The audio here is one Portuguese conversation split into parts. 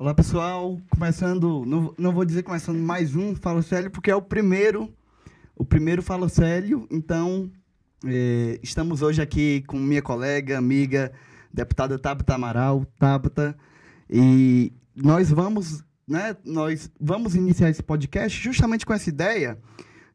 Olá, pessoal. Começando, não, não vou dizer começando mais um Fala Sério, porque é o primeiro, o primeiro Fala Sério. Então, é, estamos hoje aqui com minha colega, amiga, deputada Tabata Amaral, Tabata, e nós vamos, né, nós vamos iniciar esse podcast justamente com essa ideia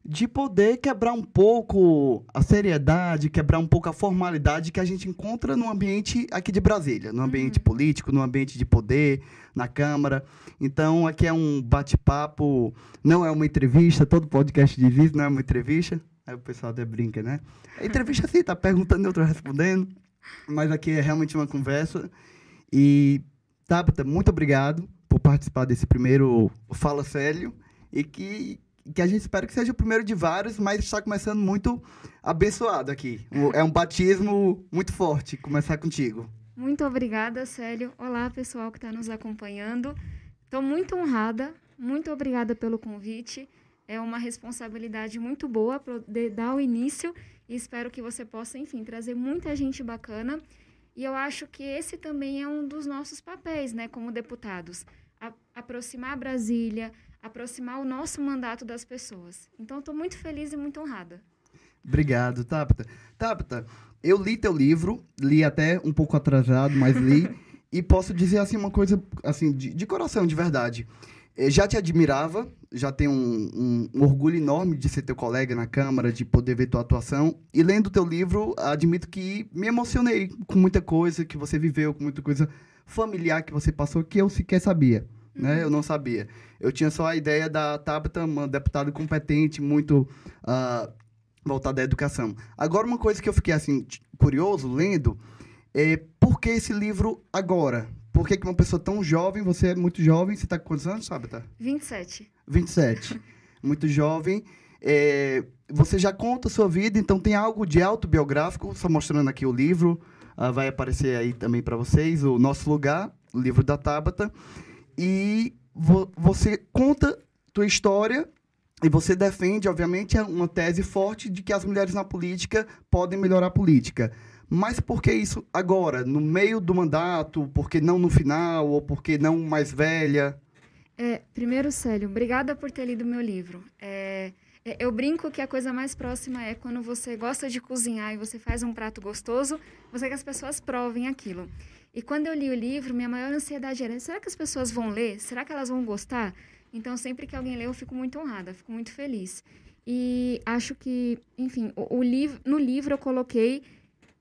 de poder quebrar um pouco a seriedade, quebrar um pouco a formalidade que a gente encontra no ambiente aqui de Brasília, no ambiente uhum. político, no ambiente de poder, na Câmara. Então, aqui é um bate-papo, não é uma entrevista, todo podcast diz isso, não é uma entrevista. Aí o pessoal até brinca, né? É entrevista assim, tá perguntando e outro respondendo. Mas aqui é realmente uma conversa. E, Tabata, muito obrigado por participar desse primeiro Fala Sério. E que que a gente espera que seja o primeiro de vários, mas está começando muito abençoado aqui. É um batismo muito forte começar contigo. Muito obrigada, Célio. Olá, pessoal que está nos acompanhando. Estou muito honrada, muito obrigada pelo convite. É uma responsabilidade muito boa para dar o início e espero que você possa, enfim, trazer muita gente bacana. E eu acho que esse também é um dos nossos papéis, né, como deputados. A aproximar Brasília, aproximar o nosso mandato das pessoas. Então, estou muito feliz e muito honrada. Obrigado, Tabata. Tabata, eu li teu livro, li até um pouco atrasado, mas li, e posso dizer assim uma coisa assim de, de coração, de verdade. Eu já te admirava, já tenho um, um, um, orgulho enorme de ser teu colega na Câmara, de poder ver tua atuação. E lendo teu livro, admito que me emocionei com muita coisa que você viveu, com muita coisa familiar que você passou que eu sequer sabia né? Eu não sabia. Eu tinha só a ideia da Tabata, uma deputada competente, muito uh, voltada à educação. Agora, uma coisa que eu fiquei, assim, curioso, lendo, é por que esse livro agora? Por que, que uma pessoa tão jovem, você é muito jovem, você está com quantos anos, Tabata? 27. 27. muito jovem. É, você já conta a sua vida, então tem algo de autobiográfico, só mostrando aqui o livro, uh, vai aparecer aí também para vocês, o Nosso Lugar, o livro da Tabata e vo você conta tua história e você defende, obviamente, uma tese forte de que as mulheres na política podem melhorar a política. Mas por que isso agora, no meio do mandato? Por que não no final? Ou por que não mais velha? É, primeiro, Célio, obrigada por ter lido meu livro. É, é, eu brinco que a coisa mais próxima é quando você gosta de cozinhar e você faz um prato gostoso, você quer que as pessoas provem aquilo. E quando eu li o livro, minha maior ansiedade era: será que as pessoas vão ler? Será que elas vão gostar? Então, sempre que alguém lê, eu fico muito honrada, fico muito feliz. E acho que, enfim, o, o no livro eu coloquei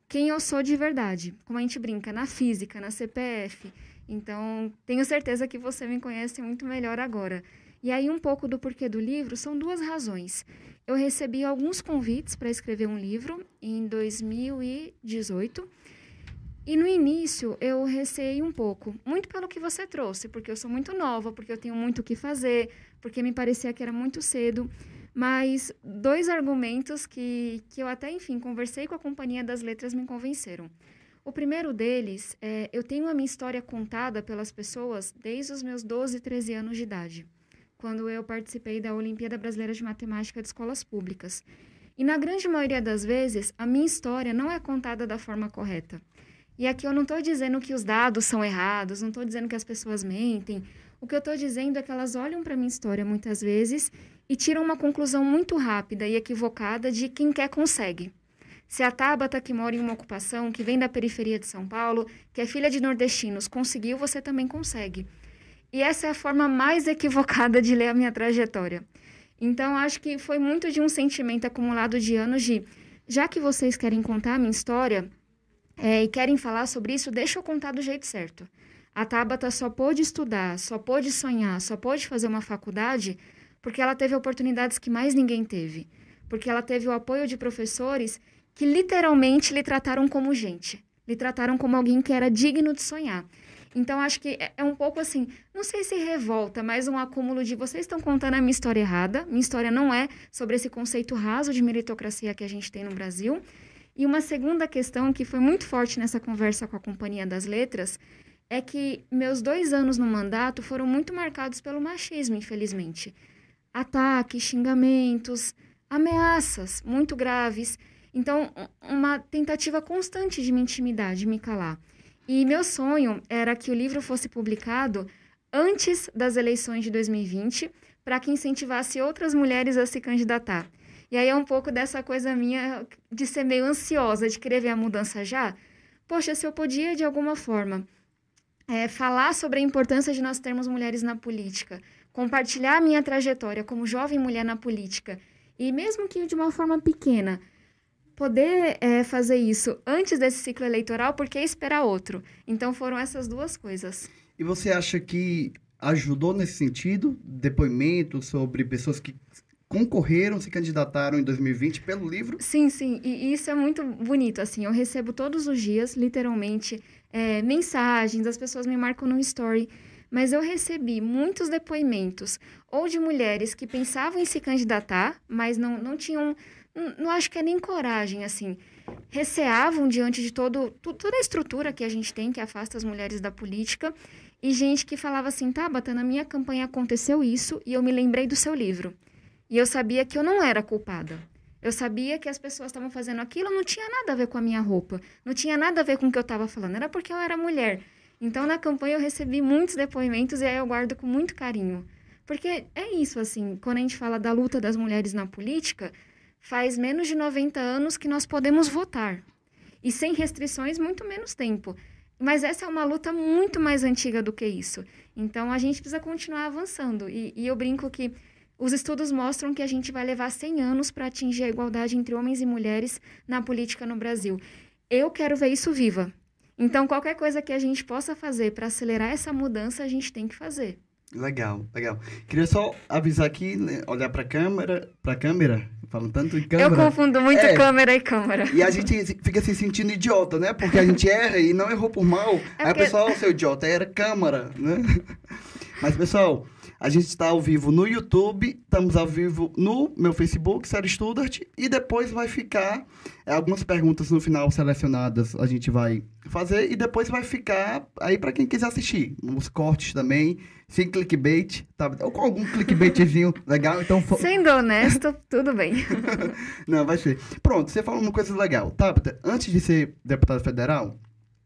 quem eu sou de verdade. Como a gente brinca, na física, na CPF. Então, tenho certeza que você me conhece muito melhor agora. E aí, um pouco do porquê do livro são duas razões. Eu recebi alguns convites para escrever um livro em 2018 e no início eu receei um pouco, muito pelo que você trouxe, porque eu sou muito nova, porque eu tenho muito o que fazer, porque me parecia que era muito cedo. Mas dois argumentos que, que eu até, enfim, conversei com a Companhia das Letras me convenceram. O primeiro deles é eu tenho a minha história contada pelas pessoas desde os meus 12, 13 anos de idade, quando eu participei da Olimpíada Brasileira de Matemática de Escolas Públicas. E na grande maioria das vezes, a minha história não é contada da forma correta. E aqui eu não estou dizendo que os dados são errados, não estou dizendo que as pessoas mentem. O que eu estou dizendo é que elas olham para minha história muitas vezes e tiram uma conclusão muito rápida e equivocada de quem quer consegue. Se a Tabata, que mora em uma ocupação, que vem da periferia de São Paulo, que é filha de nordestinos, conseguiu, você também consegue. E essa é a forma mais equivocada de ler a minha trajetória. Então, acho que foi muito de um sentimento acumulado de anos de, já que vocês querem contar a minha história, é, e querem falar sobre isso, deixa eu contar do jeito certo. A Tabata só pôde estudar, só pôde sonhar, só pôde fazer uma faculdade porque ela teve oportunidades que mais ninguém teve. Porque ela teve o apoio de professores que literalmente lhe trataram como gente, lhe trataram como alguém que era digno de sonhar. Então, acho que é, é um pouco assim, não sei se revolta, mas um acúmulo de vocês estão contando a minha história errada. Minha história não é sobre esse conceito raso de meritocracia que a gente tem no Brasil. E uma segunda questão que foi muito forte nessa conversa com a Companhia das Letras é que meus dois anos no mandato foram muito marcados pelo machismo, infelizmente. Ataques, xingamentos, ameaças muito graves. Então, uma tentativa constante de me intimidar, de me calar. E meu sonho era que o livro fosse publicado antes das eleições de 2020 para que incentivasse outras mulheres a se candidatar. E aí é um pouco dessa coisa minha de ser meio ansiosa, de querer ver a mudança já. Poxa, se eu podia, de alguma forma, é, falar sobre a importância de nós termos mulheres na política, compartilhar a minha trajetória como jovem mulher na política, e mesmo que de uma forma pequena, poder é, fazer isso antes desse ciclo eleitoral, porque esperar outro. Então foram essas duas coisas. E você acha que ajudou nesse sentido? Depoimentos sobre pessoas que concorreram, se candidataram em 2020 pelo livro? Sim, sim. E isso é muito bonito. Assim, eu recebo todos os dias, literalmente, é, mensagens, as pessoas me marcam no story. Mas eu recebi muitos depoimentos, ou de mulheres que pensavam em se candidatar, mas não, não tinham, não, não acho que é nem coragem, assim, receavam diante de todo, toda a estrutura que a gente tem, que afasta as mulheres da política, e gente que falava assim, Tabata, na minha campanha aconteceu isso e eu me lembrei do seu livro. E eu sabia que eu não era culpada. Eu sabia que as pessoas estavam fazendo aquilo, não tinha nada a ver com a minha roupa, não tinha nada a ver com o que eu estava falando, era porque eu era mulher. Então, na campanha, eu recebi muitos depoimentos e aí eu guardo com muito carinho. Porque é isso, assim, quando a gente fala da luta das mulheres na política, faz menos de 90 anos que nós podemos votar. E sem restrições, muito menos tempo. Mas essa é uma luta muito mais antiga do que isso. Então, a gente precisa continuar avançando. E, e eu brinco que os estudos mostram que a gente vai levar 100 anos para atingir a igualdade entre homens e mulheres na política no Brasil. Eu quero ver isso viva. Então, qualquer coisa que a gente possa fazer para acelerar essa mudança, a gente tem que fazer. Legal, legal. Queria só avisar aqui, né, olhar para a câmera, para a câmera, falando tanto em câmera. Eu confundo muito é, câmera e câmera. E a gente fica se sentindo idiota, né? Porque a gente erra e não errou por mal. É Aí porque... o pessoal, seu idiota, era câmera, né? Mas, pessoal, a gente está ao vivo no YouTube, estamos ao vivo no meu Facebook, Série Studart, e depois vai ficar é, algumas perguntas no final selecionadas a gente vai fazer, e depois vai ficar aí para quem quiser assistir. Os cortes também, sem clickbait, tá? ou com algum clickbaitzinho legal. Então, Sendo honesto, tudo bem. Não, vai ser. Pronto, você falou uma coisa legal. Tá, antes de ser deputado federal,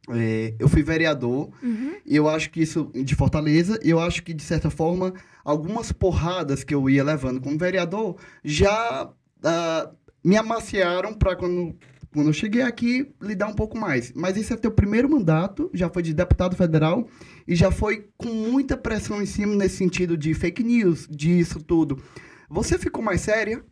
é, eu fui vereador uhum. e eu acho que isso de Fortaleza, eu acho que de certa forma algumas porradas que eu ia levando como vereador já uh, me amaciaram para quando quando eu cheguei aqui lidar um pouco mais. Mas esse é teu primeiro mandato, já foi de deputado federal e já foi com muita pressão em cima nesse sentido de fake news, disso tudo. Você ficou mais séria?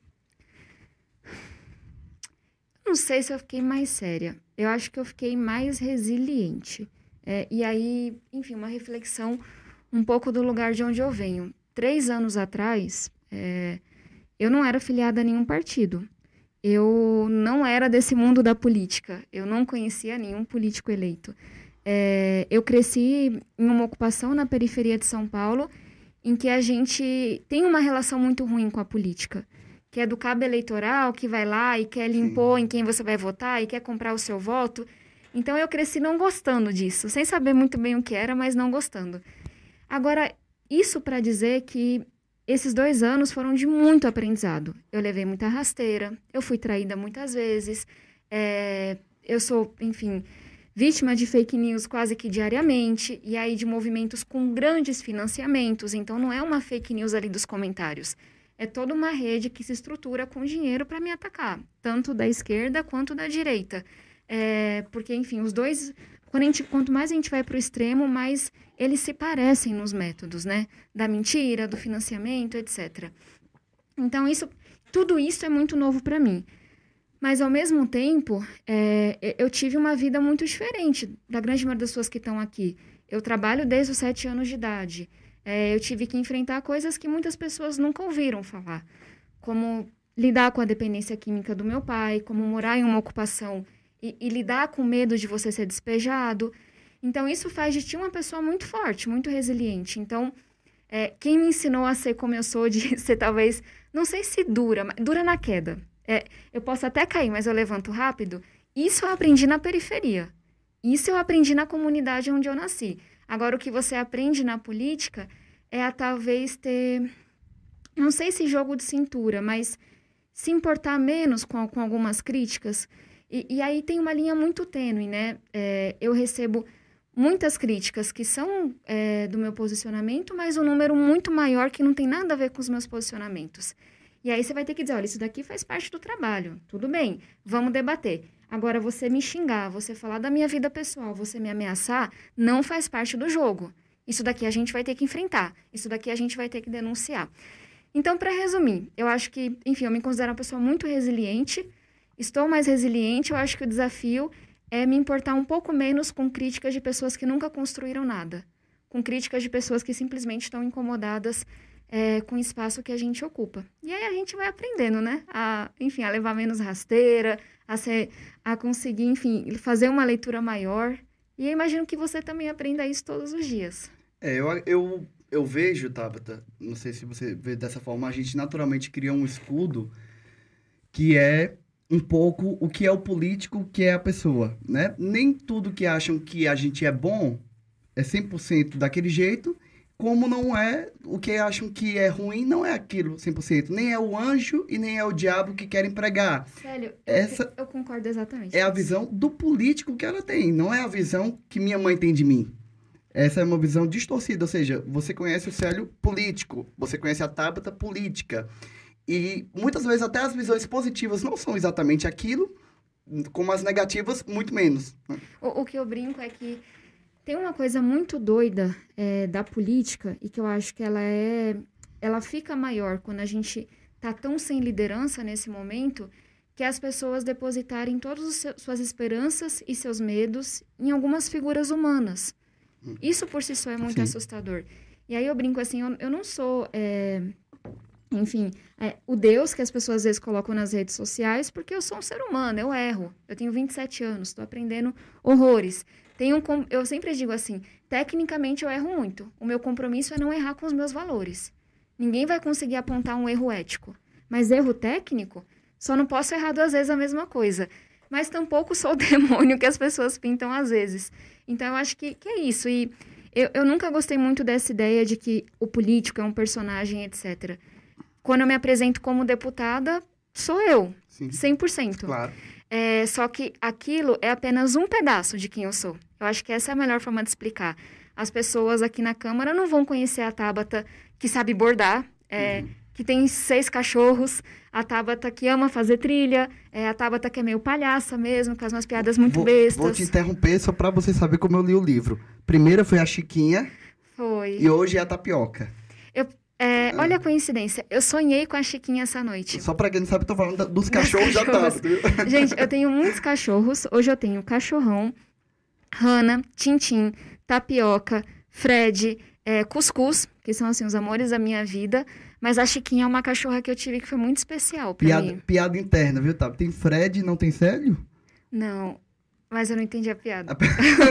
Não sei se eu fiquei mais séria eu acho que eu fiquei mais resiliente. É, e aí, enfim, uma reflexão um pouco do lugar de onde eu venho. Três anos atrás, é, eu não era filiada a nenhum partido. Eu não era desse mundo da política. Eu não conhecia nenhum político eleito. É, eu cresci em uma ocupação na periferia de São Paulo, em que a gente tem uma relação muito ruim com a política que é do cabo eleitoral, que vai lá e quer lhe impor em quem você vai votar e quer comprar o seu voto. Então eu cresci não gostando disso, sem saber muito bem o que era, mas não gostando. Agora, isso para dizer que esses dois anos foram de muito aprendizado. Eu levei muita rasteira, eu fui traída muitas vezes, é, eu sou, enfim, vítima de fake news quase que diariamente, e aí de movimentos com grandes financiamentos, então não é uma fake news ali dos comentários é toda uma rede que se estrutura com dinheiro para me atacar, tanto da esquerda quanto da direita. É, porque, enfim, os dois. Gente, quanto mais a gente vai para o extremo, mais eles se parecem nos métodos, né? Da mentira, do financiamento, etc. Então, isso, tudo isso é muito novo para mim. Mas, ao mesmo tempo, é, eu tive uma vida muito diferente da grande maioria das pessoas que estão aqui. Eu trabalho desde os sete anos de idade é, eu tive que enfrentar coisas que muitas pessoas nunca ouviram falar, como lidar com a dependência química do meu pai, como morar em uma ocupação e, e lidar com medo de você ser despejado. Então, isso faz de ti uma pessoa muito forte, muito resiliente. Então, é, quem me ensinou a ser como eu sou, de ser talvez, não sei se dura, mas dura na queda. É, eu posso até cair, mas eu levanto rápido. Isso eu aprendi na periferia. Isso eu aprendi na comunidade onde eu nasci. Agora, o que você aprende na política é a talvez ter, não sei se jogo de cintura, mas se importar menos com, com algumas críticas. E, e aí tem uma linha muito tênue, né? É, eu recebo muitas críticas que são é, do meu posicionamento, mas um número muito maior que não tem nada a ver com os meus posicionamentos. E aí você vai ter que dizer, olha, isso daqui faz parte do trabalho. Tudo bem, vamos debater. Agora, você me xingar, você falar da minha vida pessoal, você me ameaçar, não faz parte do jogo. Isso daqui a gente vai ter que enfrentar. Isso daqui a gente vai ter que denunciar. Então, para resumir, eu acho que, enfim, eu me considero uma pessoa muito resiliente. Estou mais resiliente. Eu acho que o desafio é me importar um pouco menos com críticas de pessoas que nunca construíram nada, com críticas de pessoas que simplesmente estão incomodadas é, com o espaço que a gente ocupa. E aí a gente vai aprendendo, né? A, enfim, a levar menos rasteira, a, ser, a conseguir, enfim, fazer uma leitura maior. E eu imagino que você também aprenda isso todos os dias. É, eu, eu, eu vejo, Tabata, não sei se você vê dessa forma, a gente naturalmente cria um escudo que é um pouco o que é o político, o que é a pessoa, né? Nem tudo que acham que a gente é bom é 100% daquele jeito, como não é o que acham que é ruim, não é aquilo 100%. Nem é o anjo e nem é o diabo que querem pregar. Sério, Essa eu, eu concordo exatamente. É a visão do político que ela tem, não é a visão que minha mãe tem de mim. Essa é uma visão distorcida, ou seja, você conhece o Célio político, você conhece a Tabata política. E muitas vezes até as visões positivas não são exatamente aquilo, como as negativas, muito menos. Né? O, o, que eu brinco é que tem uma coisa muito doida é, da política e que eu acho que ela é. Ela fica maior quando a gente tá tão sem liderança nesse momento que as pessoas depositarem todas as suas esperanças e seus medos em algumas figuras humanas. Hum. Isso por si só é muito Sim. assustador. E aí eu brinco assim, eu, eu não sou. É, enfim, é, o Deus que as pessoas às vezes colocam nas redes sociais, porque eu sou um ser humano, eu erro. Eu tenho 27 anos, estou aprendendo horrores. Tenho um, eu sempre digo assim, tecnicamente eu erro muito. O meu compromisso é não errar com os meus valores. Ninguém vai conseguir apontar um erro ético. Mas erro técnico, só não posso errar duas vezes a mesma coisa. Mas tampouco sou o demônio que as pessoas pintam às vezes. Então eu acho que, que é isso. E eu, eu nunca gostei muito dessa ideia de que o político é um personagem, etc. Quando eu me apresento como deputada, sou eu, Sim. 100%. Claro. É, só que aquilo é apenas um pedaço de quem eu sou. Eu acho que essa é a melhor forma de explicar. As pessoas aqui na Câmara não vão conhecer a Tabata que sabe bordar, é, uhum. que tem seis cachorros, a Tabata que ama fazer trilha, é, a Tabata que é meio palhaça mesmo, com umas piadas muito vou, bestas. Vou te interromper só para você saber como eu li o livro. Primeira foi a Chiquinha. Foi. E hoje é a Tapioca. Eu é, olha a coincidência, eu sonhei com a Chiquinha essa noite. Só pra quem não sabe, eu tô falando dos cachorros, da Tabata. Gente, eu tenho muitos cachorros. Hoje eu tenho cachorrão, Rana, Tintim, Tapioca, Fred, é, Cuscuz, que são assim os amores da minha vida. Mas a Chiquinha é uma cachorra que eu tive que foi muito especial pra piada, mim. Piada interna, viu, Tá? Tem Fred e não tem Célio? Não, mas eu não entendi a piada.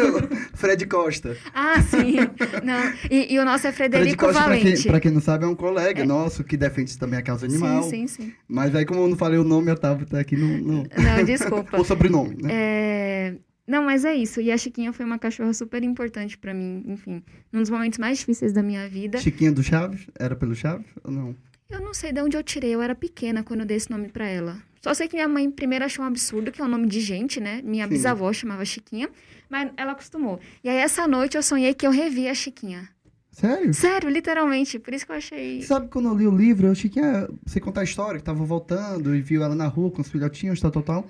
Fred Costa. Ah, sim. Não. E, e o nosso é Frederico Fred Costa, Valente. Pra quem, pra quem, não sabe, é um colega é. nosso que defende também a causa animal. Sim, sim, sim. Mas aí, como eu não falei o nome, eu tava aqui no... no... Não, desculpa. o sobrenome, né? É... Não, mas é isso. E a Chiquinha foi uma cachorra super importante para mim, enfim. Num dos momentos mais difíceis da minha vida. Chiquinha do Chaves? Era pelo Chaves ou não? Eu não sei de onde eu tirei. Eu era pequena quando eu dei esse nome para ela. Só sei que minha mãe primeiro achou um absurdo, que é um nome de gente, né? Minha Sim. bisavó chamava Chiquinha, mas ela acostumou. E aí, essa noite, eu sonhei que eu revia a Chiquinha. Sério? Sério, literalmente. Por isso que eu achei. Sabe quando eu li o livro, eu Chiquinha, você contar a história, que tava voltando e viu ela na rua com os filhotinhos, tal, tal, tal.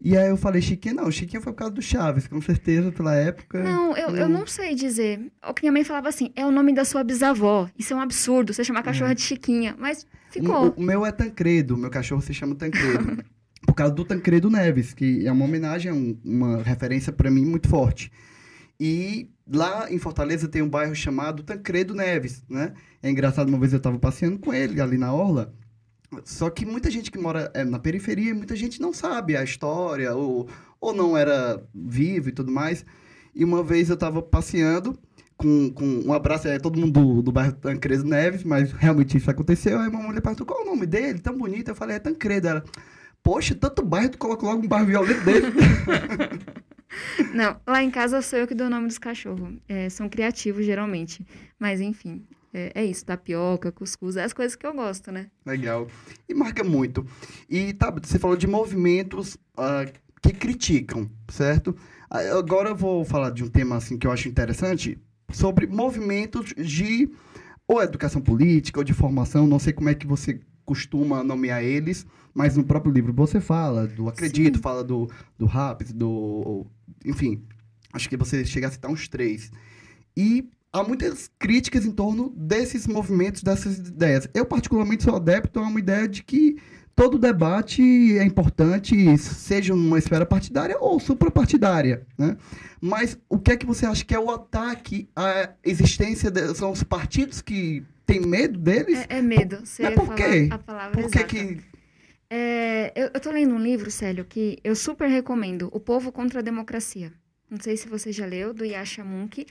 E aí eu falei, Chiquinha, não, Chiquinha foi por causa do Chaves, com certeza, pela época. Não, eu, eu não sei dizer. O que minha mãe falava assim, é o nome da sua bisavó. Isso é um absurdo, você chamar a cachorra é. de Chiquinha. Mas ficou. O, o, meu é Tancredo, o meu cachorro se chama Tancredo. por causa do Tancredo Neves, que é uma homenagem, um, uma referência para mim muito forte. E lá em Fortaleza tem um bairro chamado Tancredo Neves, né? É engraçado, uma vez eu estava passeando com ele ali na orla, só que muita gente que mora é, na periferia, muita gente não sabe a história, ou, ou não era vivo e tudo mais. E uma vez eu estava passeando, com, com um abraço, é todo mundo do, do bairro Tancredo Neves, mas realmente isso aconteceu. Aí uma mulher perguntou qual o nome dele, tão bonito. Eu falei, é Tancredo. Ela, poxa, tanto bairro, tu coloca logo um bairro violento dele. Não, lá em casa sou eu que dou o nome dos cachorros. É, são criativos, geralmente. Mas, enfim, é, é, isso, tapioca, cuscuz, é as coisas que eu gosto, né? Legal. E marca muito. E, tá, você falou de movimentos uh, que criticam, certo? Agora eu vou falar de um tema assim que eu acho interessante sobre movimentos de ou educação política ou de formação, não sei como é que você costuma nomear eles, mas no próprio livro você fala do Acredito, Sim. fala do, do Raps, do. Enfim, acho que você chega a citar uns três. E há muitas críticas em torno desses movimentos, dessas ideias. Eu, particularmente, sou adepto a uma ideia de que todo debate é importante, seja numa esfera partidária ou suprapartidária, né? Mas o que é que você acha que é o ataque à existência de, são os partidos que têm medo deles? É, é medo. Você Mas por quê? A palavra por que que é, eu, eu tô lendo um livro, Célio, que eu super recomendo, O Povo contra a Democracia. Não sei se você já leu, do Yasha Munk.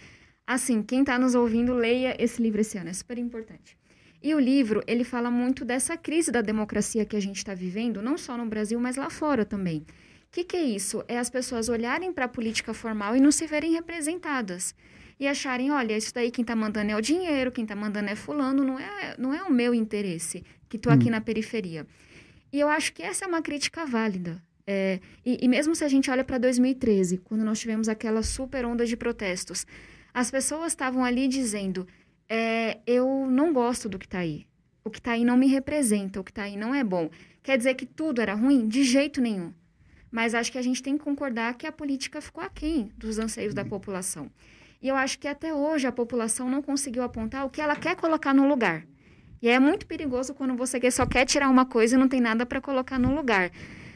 Assim, quem está nos ouvindo, leia esse livro esse ano, é super importante. E o livro, ele fala muito dessa crise da democracia que a gente está vivendo, não só no Brasil, mas lá fora também. O que, que é isso? É as pessoas olharem para a política formal e não se verem representadas. E acharem, olha, isso daí quem está mandando é o dinheiro, quem está mandando é fulano, não é, não é o meu interesse, que estou aqui hum. na periferia. E eu acho que essa é uma crítica válida. É, e, e mesmo se a gente olha para 2013, quando nós tivemos aquela super onda de protestos, as pessoas estavam ali dizendo: é, eu não gosto do que está aí. O que está aí não me representa, o que está aí não é bom. Quer dizer que tudo era ruim? De jeito nenhum. Mas acho que a gente tem que concordar que a política ficou aquém dos anseios da população. E eu acho que até hoje a população não conseguiu apontar o que ela quer colocar no lugar. E é muito perigoso quando você só quer tirar uma coisa e não tem nada para colocar no lugar.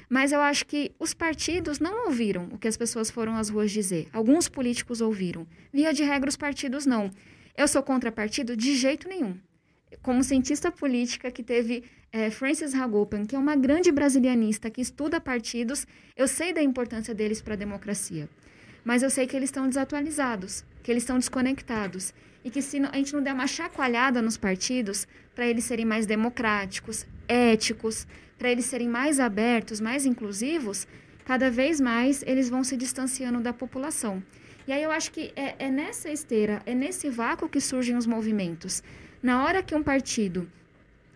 Mas eu acho que os partidos não ouviram o que as pessoas foram às ruas dizer. Alguns políticos ouviram. Via de regra, os partidos não. Eu sou contra partido de jeito nenhum. Como cientista política que teve é, Francis Hagopan, que é uma grande brasilianista que estuda partidos, eu sei da importância deles para a democracia. Mas eu sei que eles estão desatualizados, que eles estão desconectados. E que se a gente não der uma chacoalhada nos partidos para eles serem mais democráticos, éticos, para eles serem mais abertos, mais inclusivos, cada vez mais eles vão se distanciando da população. E aí eu acho que é, é nessa esteira, é nesse vácuo que surgem os movimentos. Na hora que um partido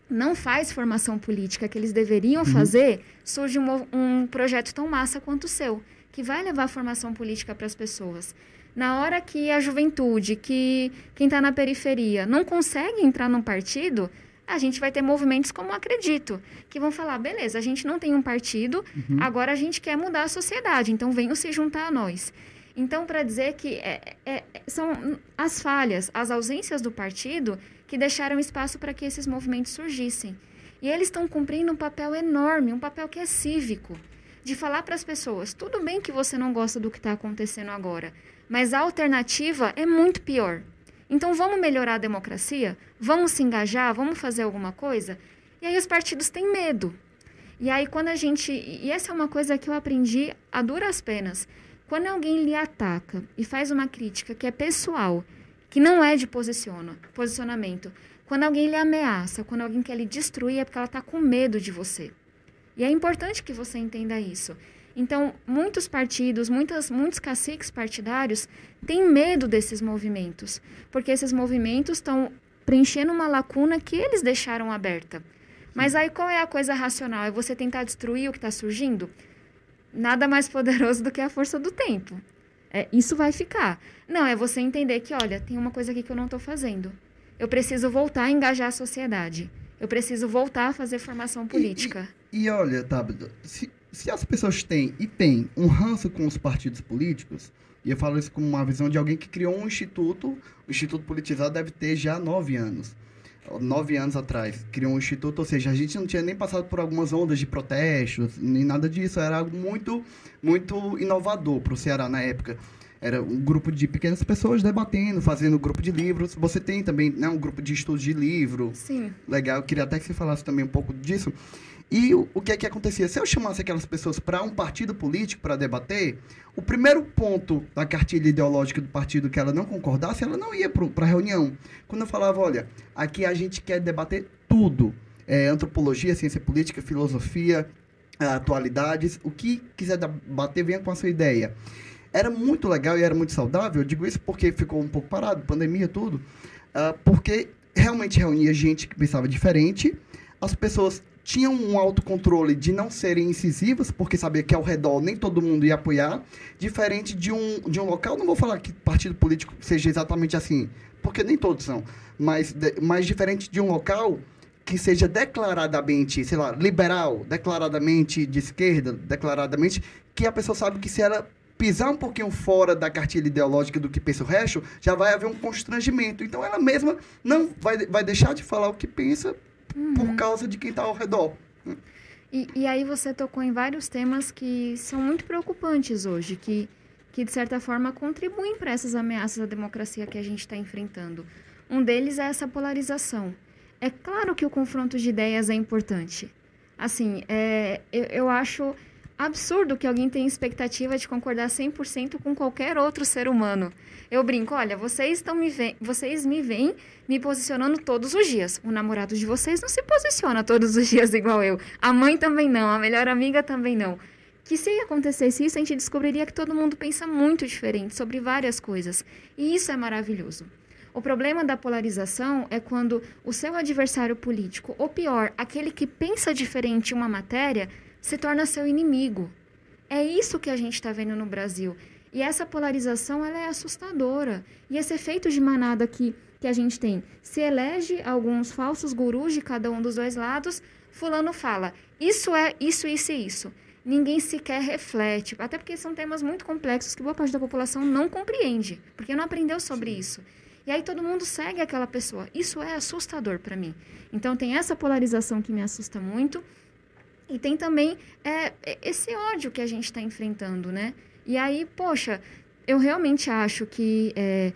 não faz formação política que eles deveriam uhum. fazer, surge um, um, projeto tão massa quanto o seu, que vai levar formação política para as pessoas. Na hora que a juventude, que quem está na periferia, não consegue entrar num partido, a gente vai ter movimentos como Acredito, que vão falar: beleza, a gente não tem um partido, uhum. agora a gente quer mudar a sociedade, então venham se juntar a nós. Então, para dizer que é, é, são as falhas, as ausências do partido que deixaram espaço para que esses movimentos surgissem. E eles estão cumprindo um papel enorme, um papel que é cívico, de falar para as pessoas: tudo bem que você não gosta do que está acontecendo agora, mas a alternativa é muito pior. Então, vamos melhorar a democracia? Vamos se engajar? Vamos fazer alguma coisa? E aí os partidos têm medo. E aí, quando a gente. E essa é uma coisa que eu aprendi a duras penas. Quando alguém lhe ataca e faz uma crítica que é pessoal, que não é de posiciona, posicionamento, quando alguém lhe ameaça, quando alguém quer lhe destruir, é porque ela está com medo de você. E é importante que você entenda isso. Então, muitos partidos, muitas, muitos caciques partidários têm medo desses movimentos, porque esses movimentos estão preenchendo uma lacuna que eles deixaram aberta. Mas aí qual é a coisa racional? É você tentar destruir o que está surgindo? nada mais poderoso do que a força do tempo. É, isso vai ficar. Não, é você entender que, olha, tem uma coisa aqui que eu não estou fazendo. Eu preciso voltar a engajar a sociedade. Eu preciso voltar a fazer formação política. E, e, e olha, Tabata, se, se as pessoas têm e têm um ranço com os partidos políticos, e eu falo isso com uma visão de alguém que criou um instituto, o Instituto Politizado deve ter já nove anos nove anos atrás, criou um instituto, ou seja, a gente não tinha nem passado por algumas ondas de protestos, nem nada disso, era algo muito, muito inovador para o Ceará na época. Era um grupo de pequenas pessoas debatendo, fazendo um grupo de livros. Você tem também né, um grupo de estudos de livro. Sim. Legal, eu queria até que você falasse também um pouco disso. E o, o que é que acontecia? Se eu chamasse aquelas pessoas para um partido político para debater, o primeiro ponto da cartilha ideológica do partido que ela não concordasse, ela não ia para a reunião. Quando eu falava, olha, aqui a gente quer debater tudo. É, antropologia, ciência política, filosofia, atualidades, o que quiser debater, venha com a sua ideia. Era muito legal e era muito saudável, eu digo isso porque ficou um pouco parado, pandemia, tudo, uh, porque realmente reunia gente que pensava diferente, as pessoas tinham um autocontrole de não serem incisivas, porque sabia que ao redor nem todo mundo ia apoiar, diferente de um, de um local, não vou falar que partido político seja exatamente assim, porque nem todos são, mas, mas diferente de um local que seja declaradamente, sei lá, liberal, declaradamente de esquerda, declaradamente, que a pessoa sabe que se ela pisar um pouquinho fora da cartilha ideológica do que pensa o resto, já vai haver um constrangimento. Então ela mesma não vai, vai deixar de falar o que pensa uhum. por causa de quem está ao redor. E, e aí você tocou em vários temas que são muito preocupantes hoje, que, que de certa forma contribuem para essas ameaças à democracia que a gente está enfrentando. Um deles é essa polarização. É claro que o confronto de ideias é importante. Assim, é, eu, eu acho absurdo que alguém tenha expectativa de concordar 100% com qualquer outro ser humano. Eu brinco, olha, vocês estão me ve vocês me veem me posicionando todos os dias. O namorado de vocês não se posiciona todos os dias igual eu. A mãe também não, a melhor amiga também não. Que se acontecesse isso, a gente descobriria que todo mundo pensa muito diferente sobre várias coisas. E isso é maravilhoso. O problema da polarização é quando o seu adversário político, ou pior, aquele que pensa diferente em uma matéria, se torna seu inimigo. É isso que a gente está vendo no Brasil. E essa polarização ela é assustadora. E esse efeito de manada que, que a gente tem, se elege alguns falsos gurus de cada um dos dois lados, fulano fala, isso é isso, isso e isso. Ninguém sequer reflete, até porque são temas muito complexos que boa parte da população não compreende, porque não aprendeu sobre isso. E aí todo mundo segue aquela pessoa. Isso é assustador para mim. Então tem essa polarização que me assusta muito. E tem também é, esse ódio que a gente está enfrentando, né? E aí, poxa, eu realmente acho que é,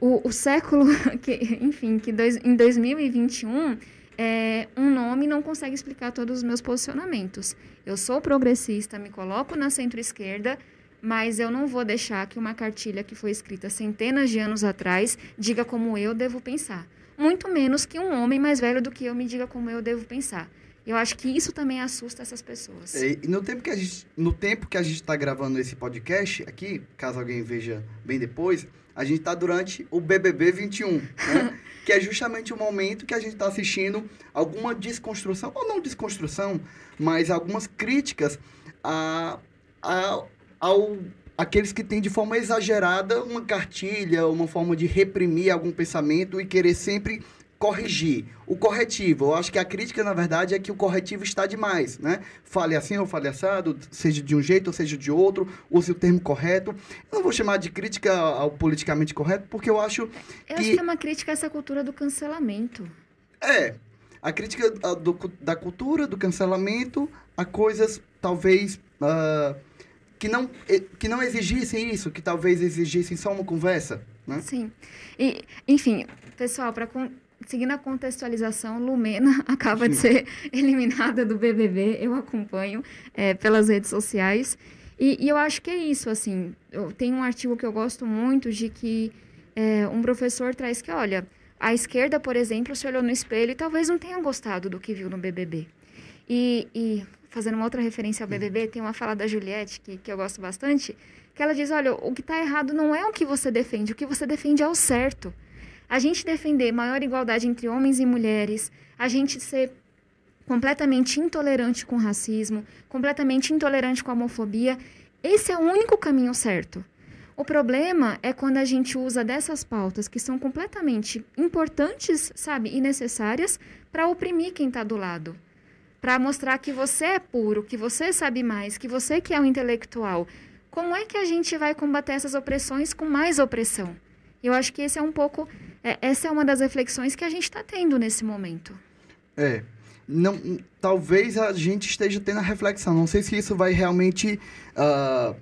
o, o, século, que, enfim, que dois, em 2021, é, um nome não consegue explicar todos os meus posicionamentos. Eu sou progressista, me coloco na centro-esquerda, mas eu não vou deixar que uma cartilha que foi escrita centenas de anos atrás diga como eu devo pensar. Muito menos que um homem mais velho do que eu me diga como eu devo pensar. Eu acho que isso também assusta essas pessoas. E no tempo que a gente, no tempo que a gente está gravando esse podcast aqui, caso alguém veja bem depois, a gente está durante o BBB 21, né? que é justamente o momento que a gente está assistindo alguma desconstrução, ou não desconstrução, mas algumas críticas a, a, ao aqueles que têm de forma exagerada uma cartilha, uma forma de reprimir algum pensamento e querer sempre corrigir. O corretivo, eu acho que a crítica, na verdade, é que o corretivo está demais, né? Fale assim ou fale assado, seja de um jeito ou seja de outro, use o termo correto. Eu não vou chamar de crítica ao politicamente correto, porque eu acho eu que... Acho que é uma crítica a essa cultura do cancelamento. É, a crítica a, do, da cultura do cancelamento a coisas, talvez... Uh, que não, que não exigissem isso, que talvez exigissem só uma conversa, né? Sim. E, enfim, pessoal, para seguindo a contextualização, Lumena acaba Sim. de ser eliminada do BBB. Eu acompanho é, pelas redes sociais. E, e, eu acho que é isso, assim. Eu, tem um artigo que eu gosto muito de que é, um professor traz que, olha, a esquerda, por exemplo, se olhou no espelho e talvez não tenha gostado do que viu no BBB. E, e fazendo uma outra referência ao BBB, tem uma fala da Juliette que, que eu gosto bastante, que ela diz, olha, o que está errado não é o que você defende, o que você defende é o certo a gente defender maior igualdade entre homens e mulheres, a gente ser completamente intolerante com racismo, completamente intolerante com a homofobia, esse é o único caminho certo. O problema é quando a gente usa dessas pautas que são completamente importantes, sabe, e necessárias para oprimir quem está do lado. Para mostrar que você é puro, que você sabe mais, que você que é um intelectual. Como é que a gente vai combater essas opressões com mais opressão? Eu acho que esse é um pouco é, essa é uma das reflexões que a gente está tendo nesse momento. É. Não, talvez a gente esteja tendo a reflexão. Não sei se isso vai realmente uh,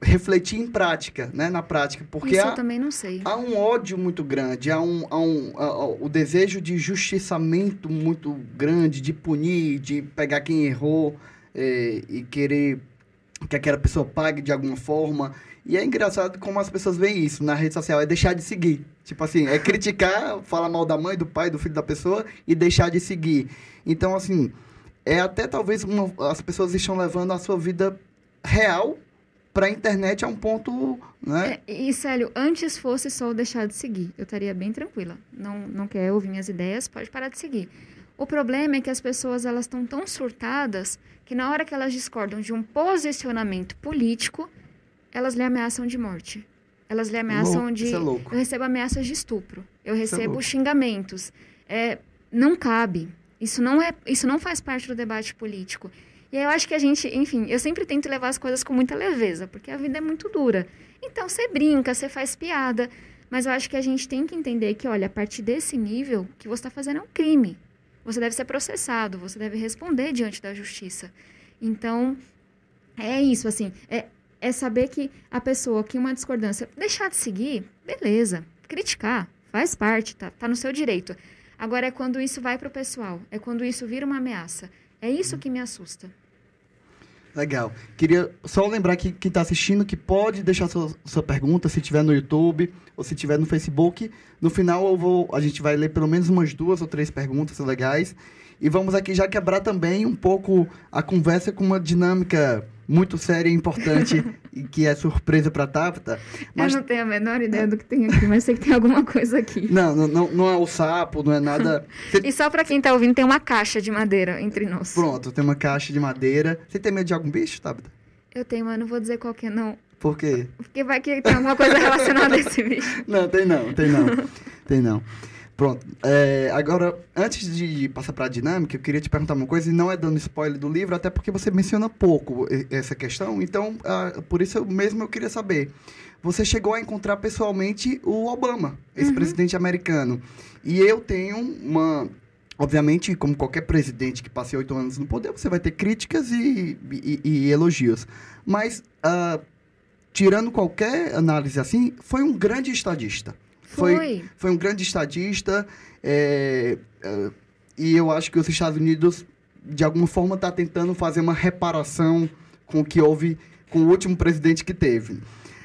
refletir em prática, né? Na prática, porque isso há, eu também não sei. há um ódio muito grande, há um, há um o desejo de justiçamento muito grande, de punir, de pegar quem errou é, e querer que aquela pessoa pague de alguma forma. E é engraçado como as pessoas veem isso na rede social, é deixar de seguir. Tipo assim, é criticar, falar mal da mãe, do pai, do filho da pessoa e deixar de seguir. Então, assim, é até talvez uma, as pessoas estão levando a sua vida real para a internet a um ponto, né? É, e, Célio, antes fosse só deixar de seguir, eu estaria bem tranquila. Não, não quer ouvir minhas ideias, pode parar de seguir. O problema é que as pessoas elas estão tão surtadas que na hora que elas discordam de um posicionamento político, elas lhe ameaçam de morte. Elas lhe ameaçam Louco, de. é. Eu recebo ameaças de estupro. Eu é recebo louco. xingamentos. É, não cabe. Isso não é, isso não faz parte do debate político. E aí eu acho que a gente, enfim, eu sempre tento levar as coisas com muita leveza, porque a vida é muito dura. Então você brinca, você faz piada, mas eu acho que a gente tem que entender que, olha, a partir desse nível, o que você está fazendo é um crime. Você deve ser processado, você deve responder diante da justiça. Então, é isso, assim, é, é saber que a pessoa que uma discordância deixar de seguir, beleza, criticar, faz parte, tá, tá no seu direito. Agora é quando isso vai pro pessoal, é quando isso vira uma ameaça. É isso que me assusta. Legal. Queria só lembrar que quem está assistindo que pode deixar sua, sua pergunta se tiver no YouTube ou se tiver no Facebook. No final vou, a gente vai ler pelo menos umas duas ou três perguntas legais. E vamos aqui já quebrar também um pouco a conversa com uma dinâmica muito séria e importante e que é surpresa para Tabata. Mas Eu não tenho a menor ideia do que tem aqui, mas sei que tem alguma coisa aqui. não, não, não, não é o sapo, não é nada. E só pra quem tá ouvindo, tem uma caixa de madeira entre nós. Pronto, tem uma caixa de madeira. Você tem medo de algum bicho, Tabata? Eu tenho, mas não vou dizer qual que é, não. Por quê? Porque vai que tem alguma coisa relacionada a esse bicho. Não, tem não, tem não. tem não. Pronto. é, agora, antes de passar para a dinâmica, eu queria te perguntar uma coisa, e não é dando spoiler do livro, até porque você menciona pouco essa questão, então, ah, por isso eu mesmo eu queria saber. Você chegou a encontrar pessoalmente o Obama, esse presidente americano. E eu tenho uma. Obviamente, como qualquer presidente que passe oito anos no poder, você vai ter críticas e, e- e elogios. Mas, ah, tirando qualquer análise assim, foi um grande estadista. Foi, Foi. foi um grande estadista é, é, e eu acho que os Estados Unidos, de alguma forma, está tentando fazer uma reparação com o que houve com o último presidente que teve.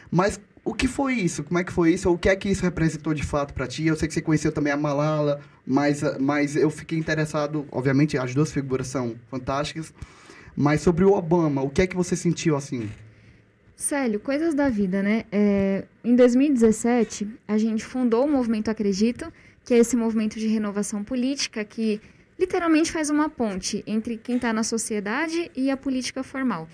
Mas o que foi isso? Como é que foi isso? O que é que isso representou de fato para ti? Eu sei que você conheceu também a Malala, mas, mas eu fiquei interessado, obviamente, as duas figuras são fantásticas, mas sobre o Obama, o que é que você sentiu assim? Célio, coisas da vida, né? É, em 2017, a gente fundou o Movimento Acredito, que é esse movimento de renovação política que literalmente faz uma ponte entre quem está na sociedade e a política formal.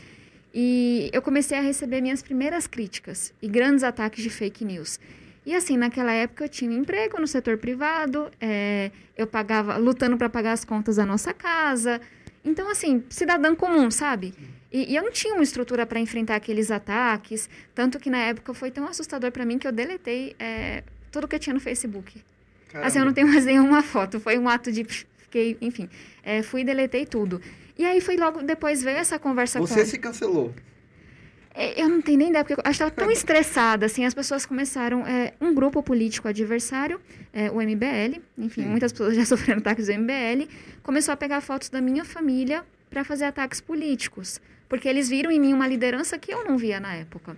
E eu comecei a receber minhas primeiras críticas e grandes ataques de fake news. E assim, naquela época eu tinha um emprego no setor privado, é, eu pagava, lutando para pagar as contas da nossa casa. Então, assim, cidadã comum, sabe? E, e eu não tinha uma estrutura para enfrentar aqueles ataques, tanto que na época foi tão assustador para mim que eu deletei é, tudo que eu tinha no Facebook. Assim, eu não tenho mais nenhuma foto. Foi um ato de. Fiquei, enfim. é, fui e deletei tudo. E aí foi logo depois veio essa conversa Você com. se cancelou. É, Eu não tenho nem ideia, porque eu acho que estava tão estressada, assim, as pessoas começaram, é, um grupo político adversário, é, o MBL, enfim, Sim. muitas pessoas já sofreram ataques do MBL, começou a pegar fotos da minha família para fazer ataques políticos, porque eles viram em mim uma liderança que eu não via na época.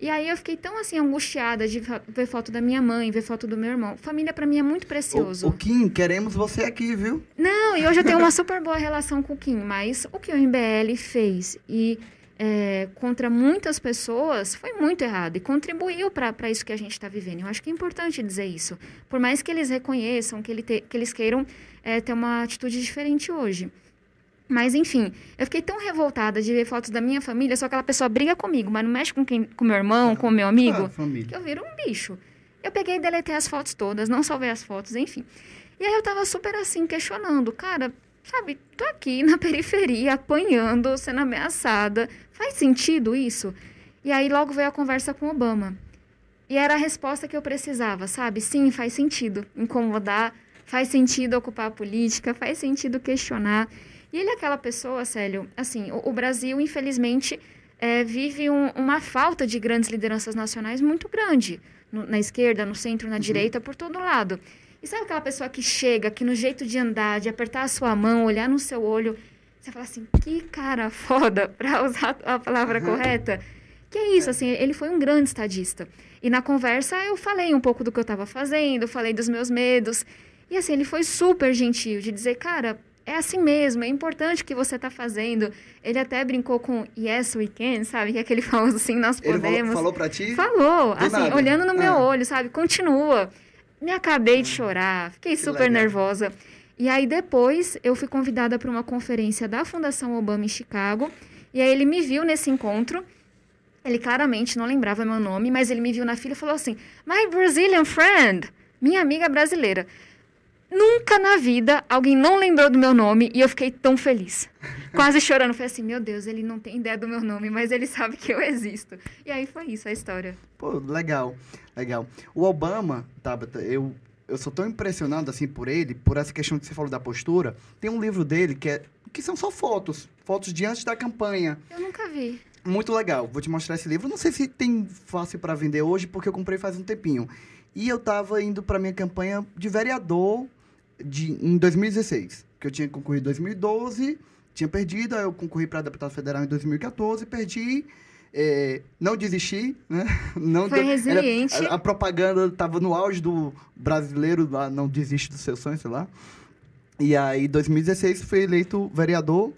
E aí eu fiquei tão, assim, angustiada de ver foto da minha mãe, ver foto do meu irmão. Família, para mim, é muito precioso. O, o Kim, queremos você aqui, viu? Não, e hoje eu tenho uma super boa relação com o Kim, mas o que o MBL fez e é, contra muitas pessoas foi muito errado e contribuiu para isso que a gente está vivendo. Eu acho que é importante dizer isso. Por mais que eles reconheçam, que, ele te- que eles queiram é, ter uma atitude diferente hoje. Mas, enfim, eu fiquei tão revoltada de ver fotos da minha família, só aquela pessoa briga comigo, mas não mexe com, quem, com meu irmão, com meu amigo Ah, que eu viro um bicho. Eu peguei e deletei as fotos todas, não salvei as fotos, enfim. E aí eu tava super assim, questionando, cara, sabe, tô aqui na periferia, apanhando, sendo ameaçada. Faz sentido isso? E aí logo veio a conversa com Obama. E era a resposta que eu precisava, sabe? Sim, faz sentido incomodar, faz sentido ocupar a política, faz sentido questionar. E ele é aquela pessoa, Célio, assim, o, o Brasil, infelizmente, é, vive um- uma falta de grandes lideranças nacionais muito grande. No- na esquerda, no centro, na direita, por todo lado. E sabe aquela pessoa que chega, que no jeito de andar, de apertar a sua mão, olhar no seu olho, você fala assim, que cara foda, pra usar a palavra correta. Que é isso, assim, ele foi um grande estadista. E na conversa eu falei um pouco do que eu estava fazendo, falei dos meus medos. E assim, ele foi super gentil de dizer, cara, é assim mesmo, é importante o que você está fazendo. Ele até brincou com yes, we can, sabe? Que é aquele famoso assim, nós Ele falou, podemos. falou pra ti? Falou, assim, nada. olhando no meu Ah. olho, sabe? Continua. Me acabei de chorar, fiquei Que super legal. nervosa. E aí depois eu fui convidada para uma conferência da Fundação Obama em Chicago. E aí ele me viu nesse encontro. Ele claramente não lembrava meu nome, mas ele me viu na fila e falou assim: My Brazilian friend, minha amiga brasileira. Nunca na vida alguém não lembrou do meu nome e eu fiquei tão feliz. Quase chorando. Falei assim: Meu Deus, ele não tem ideia do meu nome, mas ele sabe que eu existo. E aí foi isso a história. Pô, legal, legal. O Obama, Tabata, eu, eu sou tão impressionado assim por ele, por essa questão que você falou da postura. Tem um livro dele que, é, que são só fotos, fotos de antes da campanha. Eu nunca vi. Muito legal. Vou te mostrar esse livro. Não sei se tem fácil para vender hoje, porque eu comprei faz um tempinho. E eu tava indo para minha campanha de vereador de, em 2016, que eu tinha concorrido em 2012, tinha perdido, aí eu concorri para deputado federal em 2014, perdi. É, não desisti, né? Não Foi resiliente. Era, a, a, propaganda estava no auge do brasileiro lá, não desiste dos seus sonhos, sei lá. E aí, em 2016, fui eleito vereador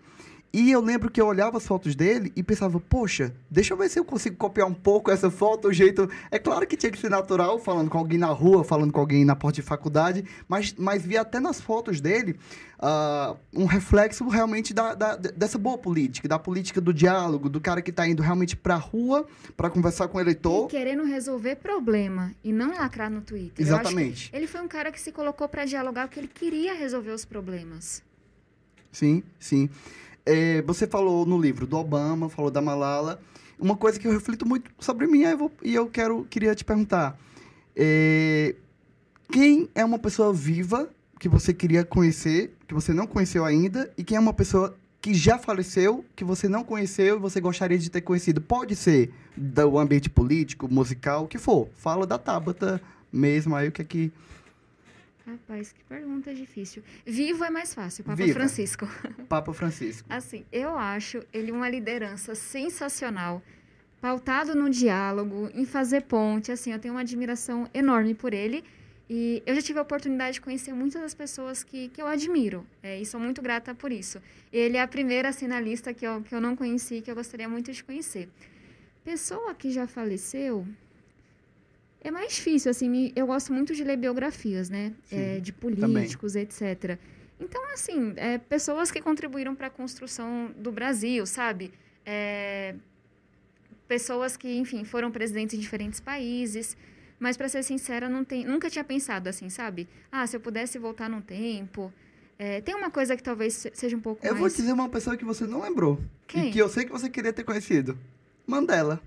e eu lembro que eu olhava as fotos dele e pensava, poxa, deixa eu ver se eu consigo copiar um pouco essa foto, o jeito. É claro que tinha que ser natural, falando com alguém na rua, falando com alguém na porta de faculdade, mas, mas vi até nas fotos dele uh, um reflexo realmente da, da, dessa boa política, da política do diálogo, do cara que está indo realmente pra rua para conversar com o eleitor. E querendo resolver problema e não lacrar no Twitter. Exatamente. ele foi um cara que se colocou para dialogar porque ele queria resolver os problemas. Sim, sim. É, você falou no livro do Obama, falou da Malala. Uma coisa que eu reflito muito sobre mim eu vou, e eu quero, queria te perguntar. É, quem é uma pessoa viva que você queria conhecer, que você não conheceu ainda, e quem é uma pessoa que já faleceu, que você não conheceu e você gostaria de ter conhecido? Pode ser do ambiente político, musical, o que for. Fala da Tabata mesmo, aí o que é que Rapaz, que pergunta difícil. Vivo é mais fácil, Papa Viva. Francisco. Papa Francisco. Assim, eu acho ele uma liderança sensacional, pautado no diálogo, em fazer ponte. Assim, eu tenho uma admiração enorme por ele. E eu já tive a oportunidade de conhecer muitas das pessoas que, que eu admiro. É, e sou muito grata por isso. Ele é a primeira assim, na lista que eu, que eu não conheci que eu gostaria muito de conhecer. Pessoa que já faleceu, é mais difícil, assim, eu gosto muito de ler biografias, né? É, de políticos, também. etc. Então, assim, é, pessoas que contribuíram para a construção do Brasil, sabe? É, pessoas que, enfim, foram presidentes em diferentes países. Mas, para ser sincera, não tem, nunca tinha pensado assim, sabe? Ah, se eu pudesse voltar no tempo. É, tem uma coisa que talvez seja um pouco eu mais... vou dizer uma pessoa que você não lembrou. Quem? E que eu sei que você queria ter conhecido. Mandela.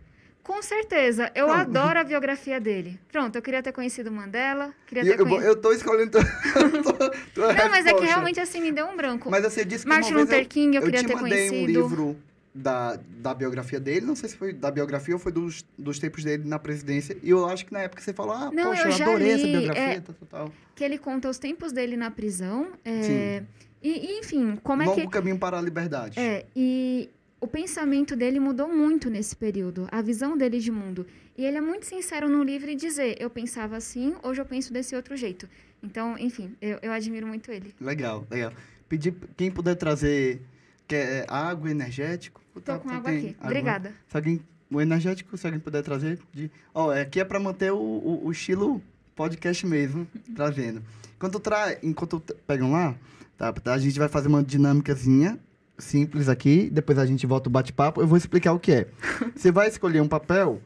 Com certeza. Eu Pronto. adoro a biografia dele. Pronto, eu queria ter conhecido Mandela. Queria ter eu, eu tô escolhendo. Tua, Não, mas é que realmente assim me deu um branco. Mas você disse que Martin Luther eu, King eu, eu queria ter conhecido. um livro da, da biografia dele. Não sei se foi da biografia ou foi dos, dos tempos dele na presidência. E eu acho que na época você falou, ah, Não, poxa, eu, eu adorei li, essa biografia. É, tal, tal. Que ele conta os tempos dele na prisão. É, e, e, enfim, como Longo é que. Longo caminho para a liberdade. É, e o pensamento dele mudou muito nesse período, a visão dele de mundo. E ele é muito sincero no livro em dizer: eu pensava assim, hoje eu penso desse outro jeito. Então, enfim, eu, eu admiro muito ele. Legal, legal. Pedir quem puder trazer quer é, água, energético. Tô tá, com água aqui. Água. Obrigada. Se alguém, o energético, se alguém puder trazer. De, ó, aqui é para manter o, o, o, estilo podcast mesmo, trazendo. Enquanto, tra, enquanto pegam lá, tá, a gente vai fazer uma dinâmicazinha simples aqui, depois a gente volta o bate-papo. Eu vou explicar o que é. Você vai escolher um papel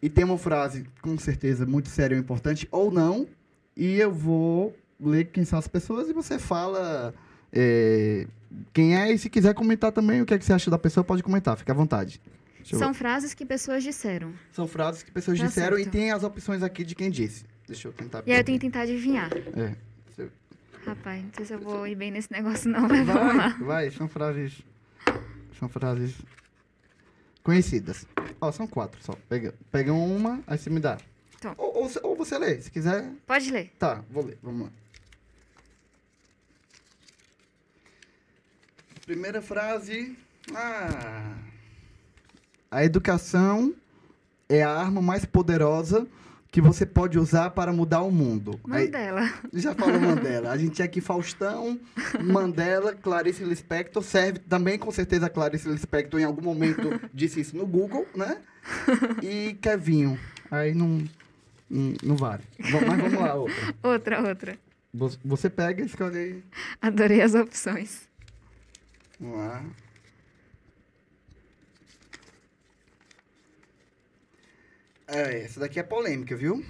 e tem uma frase, com certeza, muito séria e importante, ou não, e eu vou ler quem são as pessoas e você fala é, quem é, e se quiser comentar também o que, é que você acha da pessoa, pode comentar, fica à vontade. Deixa são eu... frases que pessoas disseram. São frases que pessoas tá disseram certo. e tem as opções aqui de quem disse. Deixa eu tentar. E aí eu tenho que tentar adivinhar. É. Rapaz, não sei se eu vou ir bem nesse negócio não, mas vai, vamos lá. Vai, são frases... São frases conhecidas. Ó, são quatro só. Pega, pega uma, aí você me dá. Então. Ou, ou, ou, você lê, se quiser. Pode ler. Tá, vou ler. Vamos lá. Primeira frase. Ah. A educação é a arma mais poderosa que você pode usar para mudar o mundo. Mandela. Aí, já falou Mandela. A gente tinha aqui Faustão, Mandela, Clarice Lispector. Serve também, com certeza, Clarice Lispector em algum momento disse isso no Google, né? E Kevinho. Aí não, não, vale. Mas vamos lá, outra. Outra, outra. Vo- Você pega e escolhe aí. Adorei as opções. Vamos lá. É, essa daqui é polêmica, viu?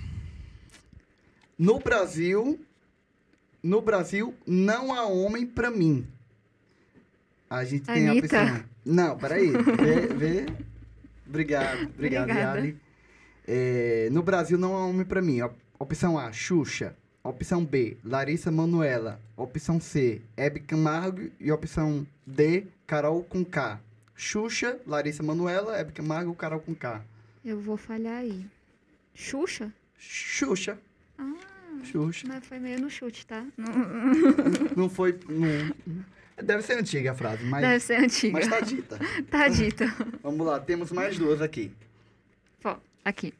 No Brasil, no Brasil não há homem pra mim. A gente tem a Anitta. opção. Não, peraí. Vê, vê. Obrigado, obrigado, Obrigada. Yali. É, no Brasil não há homem pra mim. Op- Opção A, Xuxa. Opção B, Larissa Manoela. Opção C, Hebe Camargo. E opção D, Carol com K. Xuxa, Larissa Manoela, Hebe Camargo, Carol com K. Eu vou falhar aí. Xuxa? Xuxa. Ah, Xuxa. mas foi meio no chute, tá? Não- foi. Não, deve ser antiga a frase, mas, Deve ser antiga. mas tá dita. Tá dito. Vamos lá, temos mais duas aqui. Ó, aqui.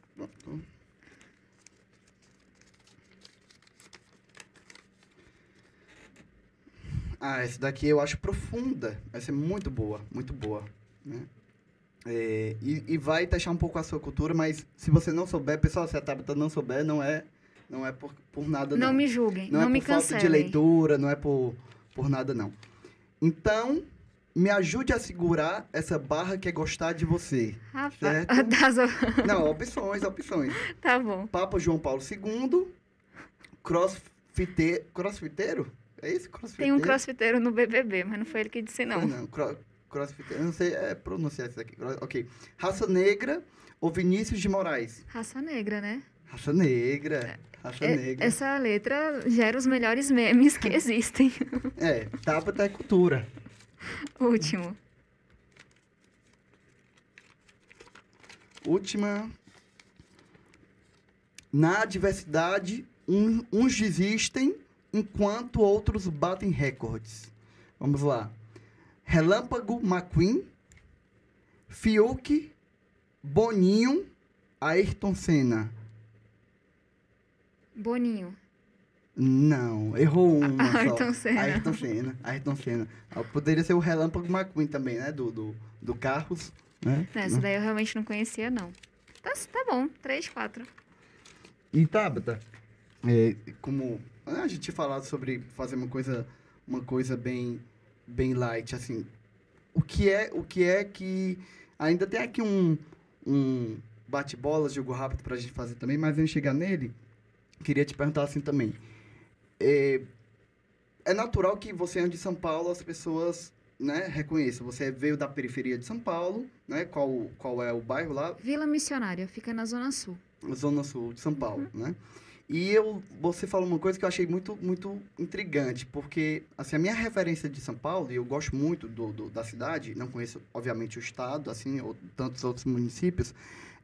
Ah, essa daqui eu acho profunda. Essa é muito boa, muito boa. Né? É, e, e vai taxar um pouco a sua cultura, mas se você não souber, pessoal, se a Tabata não souber, não é, não é por, por nada, não. Não me julguem, Não não, é me por falta de cancelem. leitura, não é por, por nada, não. Então, me ajude a segurar essa barra que é gostar de você. Rapaz, Certo. das o- Não, opções, opções. tá bom. Papa João Paulo II, crossfiteiro. Crossfiteiro? É isso? Crossfiteiro? Tem um crossfiteiro no BBB, mas não foi ele que disse não. Foi não, cro- crossfiteiro. Eu não sei é, pronunciar isso aqui. Ok. Raça Negra ou Vinícius de Moraes? Raça negra, né? Raça Negra. Raça É- Negra. essa letra gera os melhores memes que existem. É, Tabata é cultura. Último. Última. Na diversidade, um- uns desistem enquanto outros batem recordes. Vamos lá. Relâmpago McQueen, Fiuk, Boninho, Ayrton Senna. Boninho. Não, errou uma só. Ayrton Senna. Ayrton Senna. Ayrton Senna. Ah, Poderia ser o Relâmpago McQueen também, né? Do, do, do Carros, né? Essa daí eu realmente não conhecia, não. Tá, tá bom, três, quatro. E Tabata, é, como a gente tinha falado sobre fazer uma coisa, uma coisa bem, bem light, assim, o que é, o que é que ainda tem aqui um, um bate-bolas, jogo rápido pra gente fazer também, mas antes de chegar nele, queria te perguntar assim também. É, é natural que você ande em São Paulo, as pessoas, né, reconheçam. Você veio da periferia de São Paulo, né? Qual, qual é o bairro lá? Vila Missionária, fica na Zona Sul. Zona Sul de São Paulo, né? E eu, você falou uma coisa que eu achei muito, muito intrigante, porque, assim, a minha referência de São Paulo, e eu gosto muito do, do- da cidade, não conheço, obviamente, o estado, assim, ou tantos outros municípios,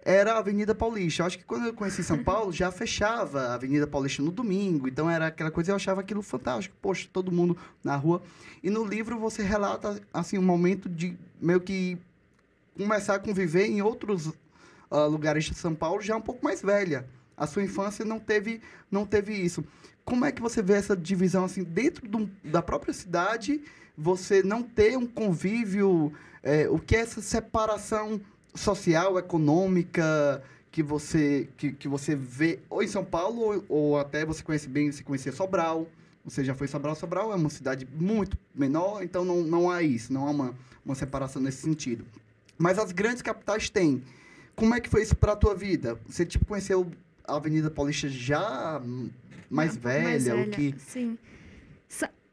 era a Avenida Paulista. Eu acho que quando eu conheci São Paulo, já fechava a Avenida Paulista no domingo, então era aquela coisa, eu achava aquilo fantástico, poxa, todo mundo na rua. E no livro você relata, assim, um momento de meio que começar a conviver em outros ah, lugares de São Paulo já um pouco mais velha. A sua infância não teve, não teve isso. Como é que você vê essa divisão assim dentro do- da própria cidade? Você não ter um convívio, é, o que é essa separação social, econômica que você que, que você vê ou em São Paulo ou, ou até você conhece bem, você conhecia Sobral. Você já foi Sobral, Sobral é uma cidade muito menor, então não, não há isso, não há uma, uma separação nesse sentido. Mas as grandes capitais têm. Como é que foi isso pra tua vida? Você, tipo, conheceu a Avenida Paulista já mais, velha, mais o que... Sim.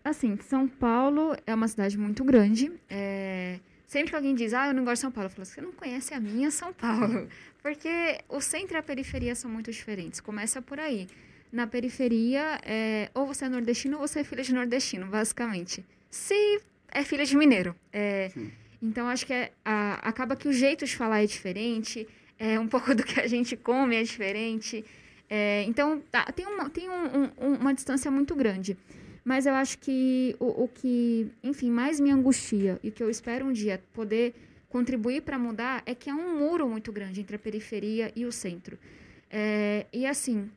Assim, São Paulo é uma cidade muito grande. é, Sempre que alguém diz, ah, eu não gosto de São Paulo, eu falo, você não conhece a minha São Paulo. Porque o centro e a periferia são muito diferentes. Começa por aí. Na periferia, é, ou você é nordestino ou você é filha de nordestino, basicamente. Se é filha de mineiro. É, então, acho que é, a- acaba que o jeito de falar é diferente, é, um pouco do que a gente come é diferente. É, então, tá, tem, uma, tem um- um- um- uma distância muito grande. Mas eu acho que o, o que, enfim, mais me angustia e que eu espero um dia poder contribuir para mudar é que há um muro muito grande entre a periferia e o centro. É, e assim,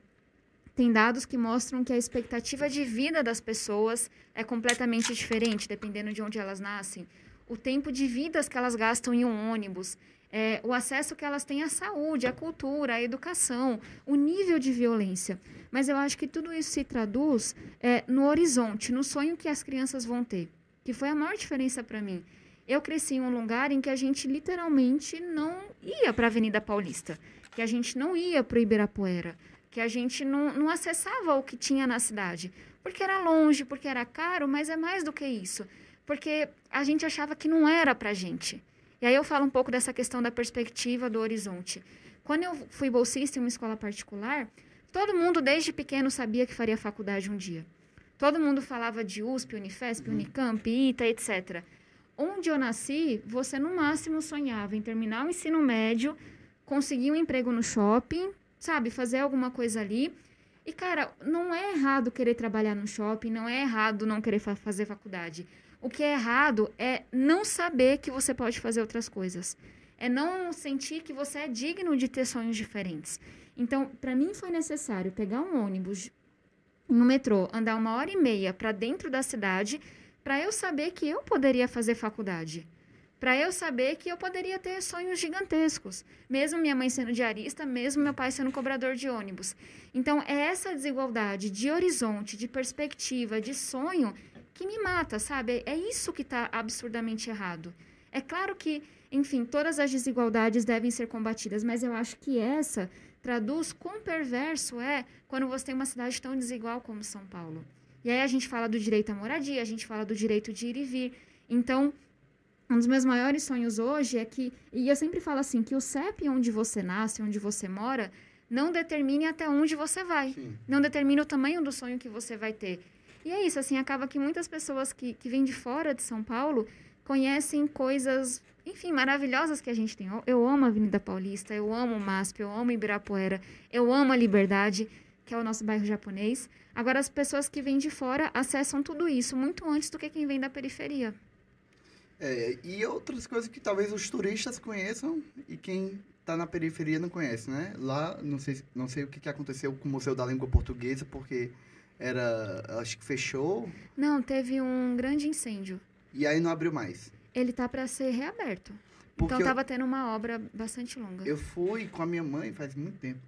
tem dados que mostram que a expectativa de vida das pessoas é completamente diferente, dependendo de onde elas nascem. O tempo de vidas que elas gastam em um ônibus é, o acesso que elas têm à saúde, à cultura, à educação, o nível de violência. Mas eu acho que tudo isso se traduz é, no horizonte, no sonho que as crianças vão ter, que foi a maior diferença para mim. Eu cresci em um lugar em que a gente literalmente não ia para a Avenida Paulista, que a gente não ia para o Ibirapuera, que a gente não, não acessava o que tinha na cidade, porque era longe, porque era caro, mas é mais do que isso, porque a gente achava que não era para a gente. E aí eu falo um pouco dessa questão da perspectiva do horizonte. Quando eu fui bolsista em uma escola particular, todo mundo desde pequeno sabia que faria faculdade um dia. Todo mundo falava de USP, Unifesp, uhum. Unicamp, ITA, etc. Onde eu nasci, você no máximo sonhava em terminar o ensino médio, conseguir um emprego no shopping, sabe, fazer alguma coisa ali. E, cara, não é errado querer trabalhar no shopping, não é errado não querer fa fazer faculdade. O que é errado é não saber que você pode fazer outras coisas. É não sentir que você é digno de ter sonhos diferentes. Então, para mim foi necessário pegar um ônibus no metrô, andar uma hora e meia para dentro da cidade, para eu saber que eu poderia fazer faculdade. Para eu saber que eu poderia ter sonhos gigantescos, mesmo minha mãe sendo diarista, mesmo meu pai sendo cobrador de ônibus. Então, é essa desigualdade de horizonte, de perspectiva, de sonho que me mata, sabe? É isso que está absurdamente errado. É claro que, enfim, todas as desigualdades devem ser combatidas, mas eu acho que essa traduz quão perverso é quando você tem uma cidade tão desigual como São Paulo. E aí a gente fala do direito à moradia, a gente fala do direito de ir e vir. Então, um dos meus maiores sonhos hoje é que, e eu sempre falo assim, que o CEP onde você nasce, onde você mora, não determine até onde você vai. Sim. Não determine o tamanho do sonho que você vai ter. E é isso, assim, acaba que muitas pessoas que, que vêm de fora de São Paulo conhecem coisas, enfim, maravilhosas que a gente tem. Eu, eu amo a Avenida Paulista, eu amo o MASP, eu amo Ibirapuera, eu amo a Liberdade, que é o nosso bairro japonês. Agora, as pessoas que vêm de fora acessam tudo isso muito antes do que quem vem da periferia. É, e outras coisas que talvez os turistas conheçam e quem está na periferia não conhece, né? Lá, não sei, não sei o que, que aconteceu com o Museu da Língua Portuguesa, porque era. Acho que fechou. Não, teve um grande incêndio. E aí não abriu mais. Ele tá para ser reaberto. Porque então tava eu, tendo uma obra bastante longa. Eu fui com a minha mãe faz muito tempo.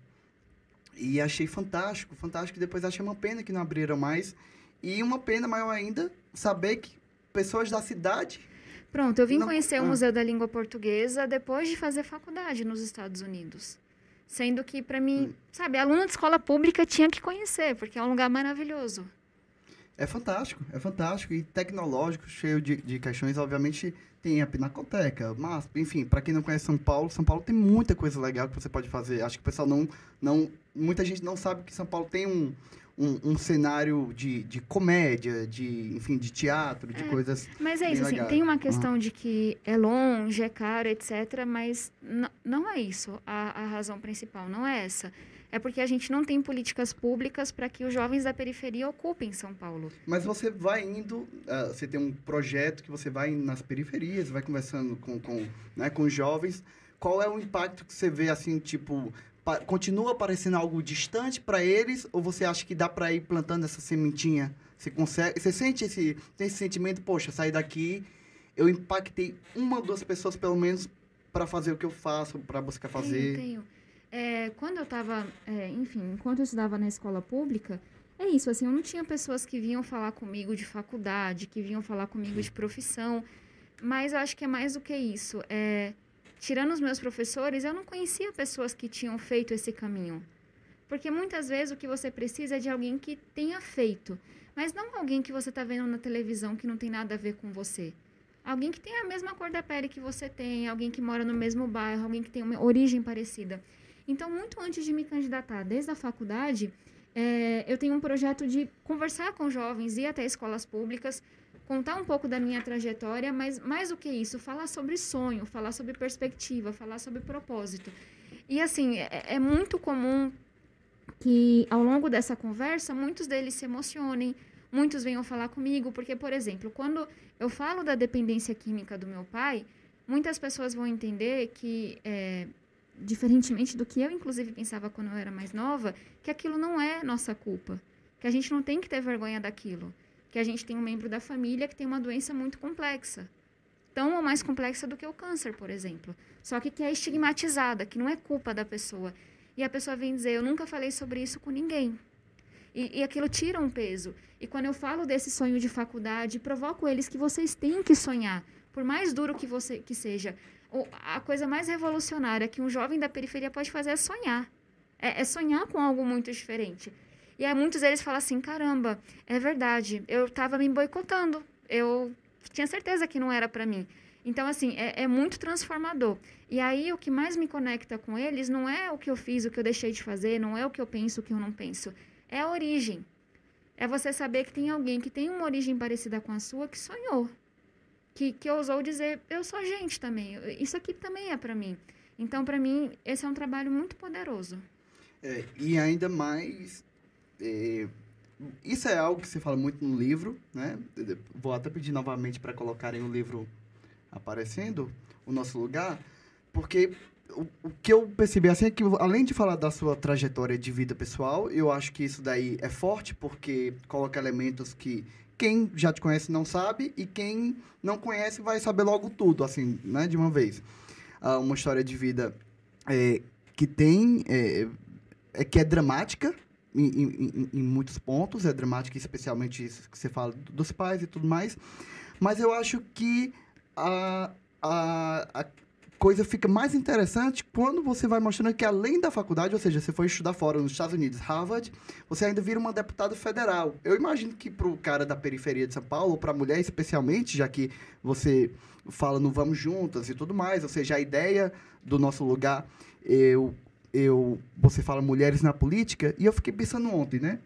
E achei fantástico, fantástico. Depois achei uma pena que não abriram mais. E uma pena maior ainda saber que pessoas da cidade. Pronto, eu vim não... conhecer ah. o Museu da Língua Portuguesa depois de fazer faculdade nos Estados Unidos. Sendo que, para mim, hum. sabe, aluno de escola pública tinha que conhecer, porque é um lugar maravilhoso. É fantástico, é fantástico e tecnológico, cheio de, de questões. Obviamente, tem a Pinacoteca, mas, enfim, para quem não conhece São Paulo, São Paulo tem muita coisa legal que você pode fazer. Acho que o pessoal não. não muita gente não sabe que São Paulo tem um, um, um, cenário de, de comédia, de, enfim, de teatro, de é, coisas. Mas é isso, assim, tem uma questão uhum. de que é longe, é caro, etc., mas não é isso a, a razão principal, não é essa. É porque a gente não tem políticas públicas para que os jovens da periferia ocupem São Paulo. Mas você vai indo, uh, você tem um projeto que você vai nas periferias, vai conversando com, com, né, com jovens. Qual é o impacto que você vê, assim, tipo, continua parecendo algo distante para eles ou você acha que dá para ir plantando essa sementinha? Você consegue, você sente esse tem esse sentimento, poxa, sair daqui, eu impactei uma ou duas pessoas pelo menos para fazer o que eu faço, para buscar fazer. Tenho, tenho. É, quando eu estava, é, enfim, enquanto eu estudava na escola pública, é isso, assim, eu não tinha pessoas que vinham falar comigo de faculdade, que vinham falar comigo de profissão, mas eu acho que é mais do que isso. É, tirando os meus professores, eu não conhecia pessoas que tinham feito esse caminho. Porque muitas vezes o que você precisa é de alguém que tenha feito, mas não alguém que você está vendo na televisão que não tem nada a ver com você. Alguém que tem a mesma cor da pele que você tem, alguém que mora no mesmo bairro, alguém que tem uma origem parecida. Então, muito antes de me candidatar, desde a faculdade, é, eu tenho um projeto de conversar com jovens, ir até escolas públicas, contar um pouco da minha trajetória, mas mais do que isso, falar sobre sonho, falar sobre perspectiva, falar sobre propósito. E assim, é, é muito comum que ao longo dessa conversa, muitos deles se emocionem, muitos venham falar comigo, porque, por exemplo, quando eu falo da dependência química do meu pai, muitas pessoas vão entender que, é, diferentemente do que eu, inclusive, pensava quando eu era mais nova, que aquilo não é nossa culpa, que a gente não tem que ter vergonha daquilo que a gente tem um membro da família que tem uma doença muito complexa. tão ou mais complexa do que o câncer, por exemplo. Só que que é estigmatizada, que não é culpa da pessoa. E a pessoa vem dizer, eu nunca falei sobre isso com ninguém. E, e aquilo tira um peso. E quando eu falo desse sonho de faculdade, provoco eles que vocês têm que sonhar, por mais duro que você que seja. A coisa mais revolucionária que um jovem da periferia pode fazer é sonhar. É, é sonhar com algo muito diferente. E aí muitos deles falam assim: caramba, é verdade, eu estava me boicotando, eu tinha certeza que não era para mim. Então, assim, é, é, muito transformador. E aí, o que mais me conecta com eles não é o que eu fiz, o que eu deixei de fazer, não é o que eu penso, o que eu não penso. É a origem. É você saber que tem alguém que tem uma origem parecida com a sua que sonhou. Que, que ousou dizer, eu sou gente também. Isso aqui também é para mim. Então, para mim, esse é um trabalho muito poderoso. É, e ainda mais. É, isso é algo que se fala muito no livro, né? Vou até pedir novamente para colocarem o livro aparecendo, o nosso lugar, porque o, o, que eu percebi assim é que, além de falar da sua trajetória de vida pessoal, eu acho que isso daí é forte, porque coloca elementos que quem já te conhece não sabe e quem não conhece vai saber logo tudo, assim, né, de uma vez. Ah, uma história de vida é, que tem é, é que é dramática em, em, em, muitos pontos, é dramática especialmente isso que você fala dos pais e tudo mais, mas eu acho que a, a, a coisa fica mais interessante quando você vai mostrando que além da faculdade, ou seja, você foi estudar fora nos Estados Unidos, Harvard, você ainda vira uma deputada federal. Eu imagino que para o cara da periferia de São Paulo, ou para a mulher especialmente, já que você fala no Vamos Juntas e tudo mais, ou seja, a ideia do nosso lugar, eu eu, você fala mulheres na política, e eu fiquei pensando ontem, né?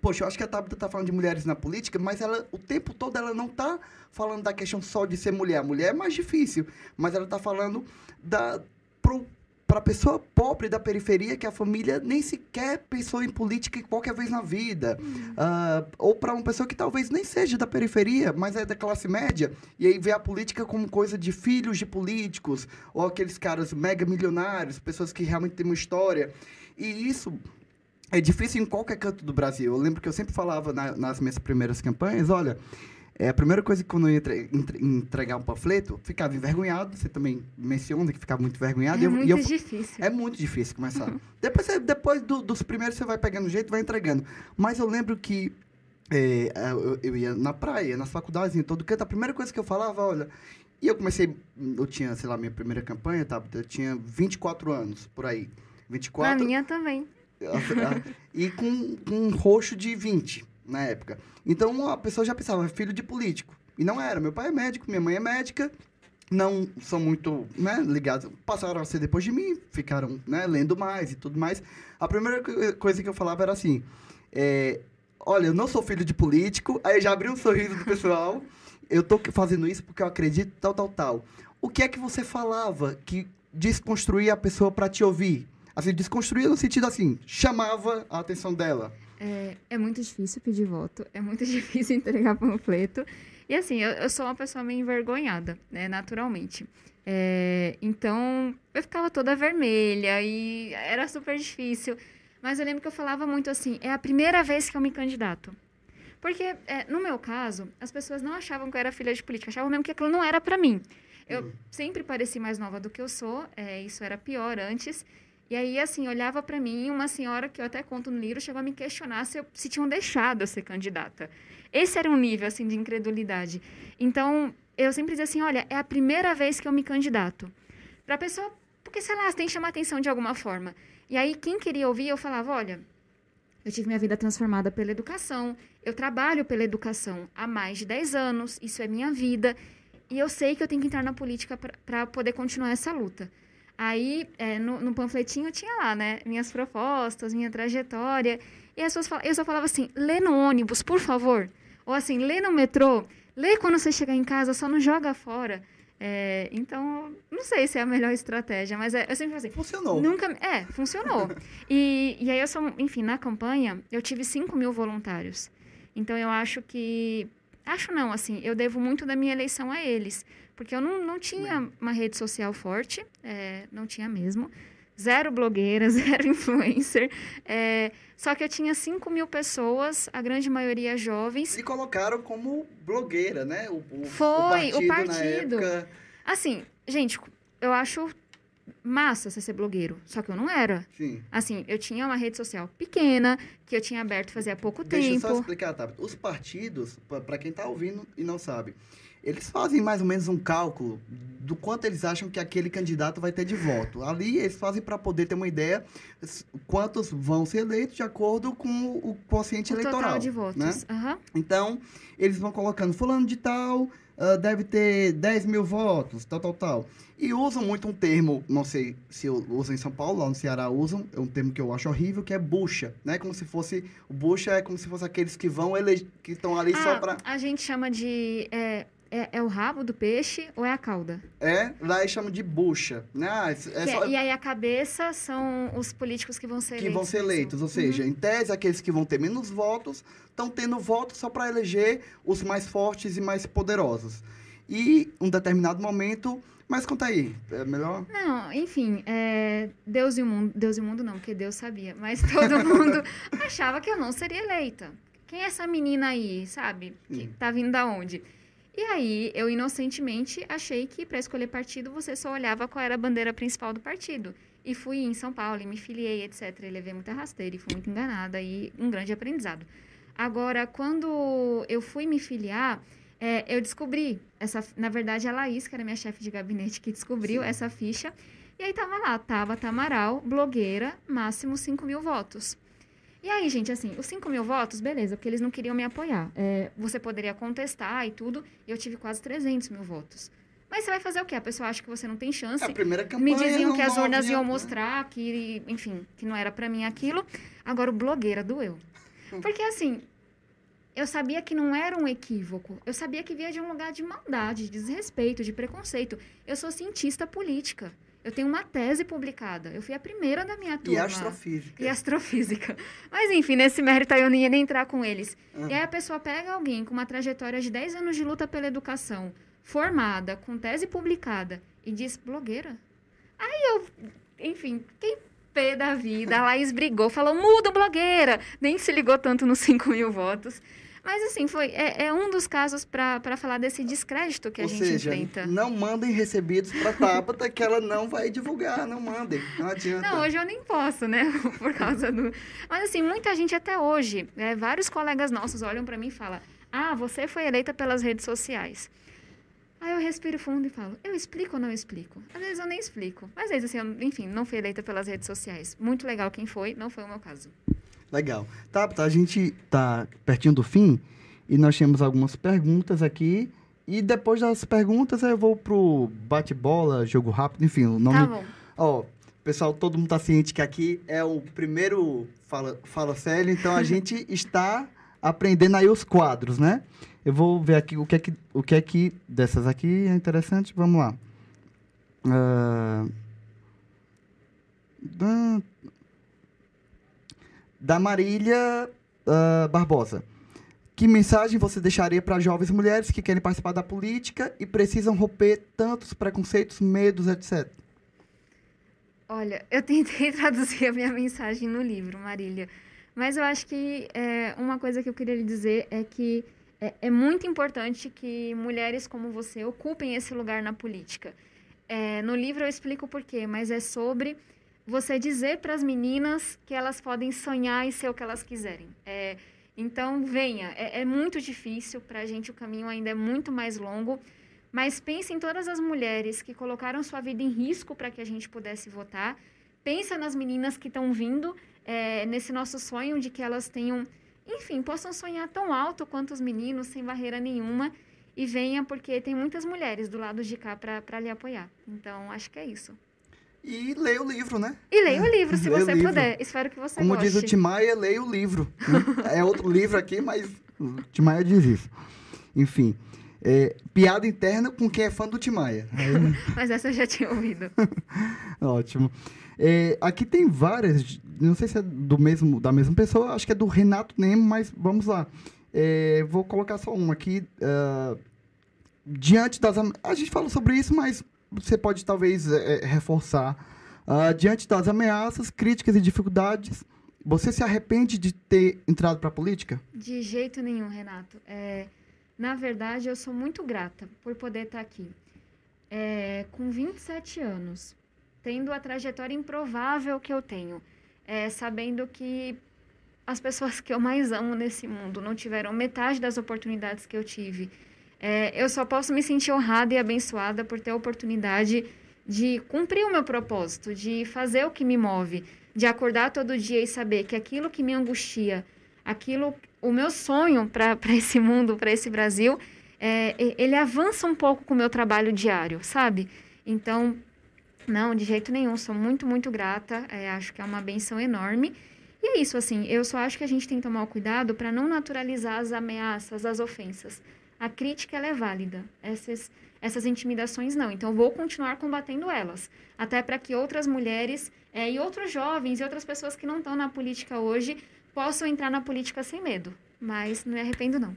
Poxa, eu acho que a Tabata tá falando de mulheres na política, mas ela, o tempo todo, ela não tá falando da questão só de ser mulher. A mulher é mais difícil, mas ela tá falando da, pro, para a pessoa pobre da periferia que a família nem sequer pensou em política qualquer vez na vida. Uhum. Uh, ou para uma pessoa que talvez nem seja da periferia, mas é da classe média, e aí vê a política como coisa de filhos de políticos, ou aqueles caras mega milionários, pessoas que realmente têm uma história. E isso é difícil em qualquer canto do Brasil. Eu lembro que eu sempre falava na, nas minhas primeiras campanhas, olha, é, a primeira coisa que quando eu ia entre, entre, entregar um panfleto, ficava envergonhado. Você também menciona que ficava muito envergonhado. É eu, muito eu, difícil. É muito difícil começar. depois depois do, dos primeiros você vai pegando jeito vai entregando. Mas eu lembro que é, eu, eu, ia na praia, nas faculdades, em todo canto. A primeira coisa que eu falava, olha... E eu comecei, eu tinha, sei lá, minha primeira campanha, tá? Eu tinha 24 anos, por aí. 24... Na minha também. e com, com um roxo de 20 na época. Então a pessoa já pensava, é filho de político. E não era. Meu pai é médico, minha mãe é médica, não são muito né, ligados. Passaram a ser depois de mim, ficaram né, lendo mais e tudo mais. A primeira coisa que eu falava era assim: é, olha, eu não sou filho de político. Aí já abriu um sorriso do pessoal. Eu tô fazendo isso porque eu acredito, tal, tal, tal. O que é que você falava que desconstruía a pessoa para te ouvir? Assim, desconstruía no sentido assim, chamava a atenção dela. É, é muito difícil pedir voto, é muito difícil entregar panfleto. E assim, eu, eu sou uma pessoa meio envergonhada, né, naturalmente. É, então, eu ficava toda vermelha e era super difícil. Mas eu lembro que eu falava muito assim: é a primeira vez que eu me candidato. Porque, é, no meu caso, as pessoas não achavam que eu era filha de política, achavam mesmo que aquilo não era para mim. Eu uhum. sempre pareci mais nova do que eu sou, é, isso era pior antes. E aí, assim, olhava para mim uma senhora que eu até conto no livro chegou a me questionar se, eu, se tinham deixado eu ser candidata. Esse era um nível, assim, de incredulidade. Então, eu sempre dizia assim, olha, é a primeira vez que eu me candidato. Para pessoa, porque, sei lá, tem que chamar atenção de alguma forma. E aí, quem queria ouvir, eu falava, olha, eu tive minha vida transformada pela educação, eu trabalho pela educação há mais de 10 anos, isso é minha vida, e eu sei que eu tenho que entrar na política para poder continuar essa luta. Aí, é, no, no, panfletinho tinha lá, né? Minhas propostas, minha trajetória. E as pessoas eu só falava assim, lê no ônibus, por favor. Ou assim, lê no metrô. Lê quando você chegar em casa, só não joga fora. É, então, não sei se é a melhor estratégia, mas é, eu sempre assim. Funcionou. Nunca, é, funcionou. e, e aí eu sou, enfim, na campanha, eu tive 5 mil voluntários. Então eu acho que. Acho não, assim, eu devo muito da minha eleição a eles. Porque eu não, não tinha uma rede social forte, é, não tinha mesmo. zero blogueira, zero influencer. É, só que eu tinha 5 mil pessoas, a grande maioria jovens. E colocaram como blogueira, né? O, o Foi, o partido. O partido. Época... Assim, gente, eu acho massa você ser blogueiro, só que eu não era. Sim. Assim, eu tinha uma rede social pequena, que eu tinha aberto fazia pouco Deixa tempo. Deixa eu só explicar, tá? Os partidos, para quem tá ouvindo e não sabe, eles fazem mais ou menos um cálculo do quanto eles acham que aquele candidato vai ter de voto. Ali eles fazem para poder ter uma ideia quantos vão ser eleitos de acordo com o quociente o eleitoral. Total de votos. Né? Uhum. Então, eles vão colocando fulano de tal, uh, deve ter 10 mil votos, tal, tal, tal. E usam muito um termo, não sei se usam em São Paulo, lá no Ceará usam, é um termo que eu acho horrível, que é bucha, né? Como se fosse, o bucha é como se fosse aqueles que vão, ele, que estão ali ah, só para... a gente chama de... É é, é, o rabo do peixe ou é a cauda? É, lá eles chamam de bucha. Né? Ah, é só... E aí a cabeça são os políticos que vão ser que eleitos. Que vão ser eleitos, ou seja, uhum. em tese, aqueles que vão ter menos votos estão tendo votos só para eleger os mais fortes e mais poderosos. E um determinado momento. Mas conta aí, é melhor? Não, enfim, é, Deus e o mundo. Deus e o mundo não, porque Deus sabia. Mas todo mundo achava que eu não seria eleita. Quem é essa menina aí, sabe? Que hum. tá vindo da onde? E aí, eu inocentemente achei que para escolher partido você só olhava qual era a bandeira principal do partido. E fui em São Paulo, e me filiei, etc. E levei muita rasteira e fui muito enganada e um grande aprendizado. Agora, quando eu fui me filiar, é, eu descobri essa. Na verdade, a Laís, que era minha chefe de gabinete, que descobriu Sim. essa ficha. E aí tava lá, tava Tamaral, blogueira, máximo 5 mil votos. E aí, gente, assim, os 5 mil votos, beleza, porque eles não queriam me apoiar. É, você poderia contestar e tudo, e eu tive quase 300 mil votos. Mas você vai fazer o quê? A pessoa acha que você não tem chance. É a primeira campanha. Me diziam que as urnas iam mostrar que, enfim, que não era para mim aquilo. Agora, o blogueira doeu. Porque, assim, eu sabia que não era um equívoco. Eu sabia que via de um lugar de maldade, de desrespeito, de preconceito. Eu sou cientista política. Eu tenho uma tese publicada. Eu fui a primeira da minha turma. E astrofísica. E astrofísica. Mas, enfim, nesse mérito aí eu nem ia nem entrar com eles. Uhum. E aí a pessoa pega alguém com uma trajetória de 10 anos de luta pela educação, formada, com tese publicada, e diz blogueira. Aí eu, enfim, quem pé da vida. A Laís brigou, falou, muda blogueira. Nem se ligou tanto nos 5 mil votos. Mas, assim, foi, é, é um dos casos para falar desse descrédito que Ou a gente seja, enfrenta. Não mandem recebidos para Tabata que ela não vai divulgar. Não mandem. Não adianta. Não, hoje eu nem posso, né? Por causa do. Mas, assim, muita gente até hoje, é, vários colegas nossos olham para mim e falam: Ah, você foi eleita pelas redes sociais. Aí eu respiro fundo e falo, eu explico ou não explico? Às vezes eu nem explico. Às vezes, assim, eu, enfim, não fui eleita pelas redes sociais. Muito legal quem foi, não foi o meu caso. Legal. Tá, tá, a gente tá pertinho do fim e nós temos algumas perguntas aqui. E depois das perguntas eu vou pro bate-bola, jogo rápido, enfim, o nome. Tá bom. Ó, pessoal, todo mundo tá ciente que aqui é o primeiro Fala, fala Sério, então a gente está aprendendo aí os quadros, né? Eu vou ver aqui o que é que, o que, é que dessas aqui é interessante. Vamos lá. Uh, da Marília uh, Barbosa. Que mensagem você deixaria para jovens mulheres que querem participar da política e precisam romper tantos preconceitos, medos, etc? Olha, eu tentei traduzir a minha mensagem no livro, Marília. Mas eu acho que é, uma coisa que eu queria lhe dizer é que é, é, muito importante que mulheres como você ocupem esse lugar na política. É, no livro eu explico o porquê, mas é sobre você dizer para as meninas que elas podem sonhar e ser o que elas quiserem. É, então, venha. É, é muito difícil, para a gente o caminho ainda é muito mais longo, mas pense em todas as mulheres que colocaram sua vida em risco para que a gente pudesse votar. Pensa nas meninas que estão vindo é, nesse nosso sonho de que elas tenham, enfim, possam sonhar tão alto quanto os meninos, sem barreira nenhuma. E venha, porque tem muitas mulheres do lado de cá para lhe apoiar. Então, acho que é isso. E leia o livro, né? E leia o livro, se você livro. puder. Espero que você Como goste. diz o Timaya, leia o livro. é outro livro aqui, mas o Timaya diz isso. Enfim. É, piada interna com quem é fã do Timaya. mas essa eu já tinha ouvido. Ótimo. É, aqui tem várias, não sei se é do mesmo, da mesma pessoa, acho que é do Renato Nemo, mas vamos lá. É, vou colocar só uma aqui. Uh, diante das. A gente falou sobre isso, mas você pode talvez é, é, reforçar Uh, diante das ameaças, críticas e dificuldades, você se arrepende de ter entrado para a política? De jeito nenhum, Renato. É, na verdade, eu sou muito grata por poder estar aqui. É, com 27 anos, tendo a trajetória improvável que eu tenho, é, sabendo que as pessoas que eu mais amo nesse mundo não tiveram metade das oportunidades que eu tive. É, eu só posso me sentir honrada e abençoada por ter a oportunidade de cumprir o meu propósito, de fazer o que me move, de acordar todo dia e saber que aquilo que me angustia, aquilo, o meu sonho para esse mundo, para esse Brasil, é, ele avança um pouco com o meu trabalho diário, sabe? Então, não, de jeito nenhum, sou muito, muito grata, é, acho que é uma benção enorme. E é isso, assim, eu só acho que a gente tem que tomar cuidado para não naturalizar as ameaças, as ofensas. A crítica, é válida. Essas, essas intimidações, não. Então, vou continuar combatendo elas. Até para que outras mulheres é, e outros jovens e outras pessoas que não estão na política hoje possam entrar na política sem medo. Mas não me arrependo, não.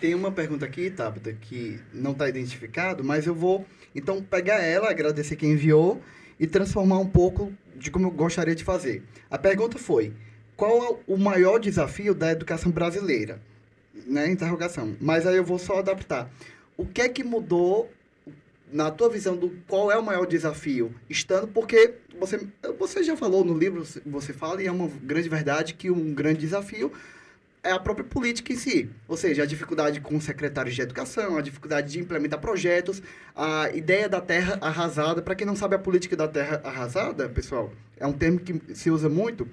Tem uma pergunta aqui, Tabata, que não está identificado, mas eu vou, então, pegar ela, agradecer quem enviou e transformar um pouco de como eu gostaria de fazer. A pergunta foi: qual é o maior desafio da educação brasileira? Né, interrogação. Mas aí eu vou só adaptar. O que é que mudou na tua visão do qual é o maior desafio? Estando porque você você já falou no livro, você fala e é uma grande verdade que um grande desafio é a própria política em si. Ou seja, a dificuldade com secretários de educação, a dificuldade de implementar projetos, a ideia da terra arrasada. Para quem não sabe, a política da terra arrasada, pessoal, é um termo que se usa muito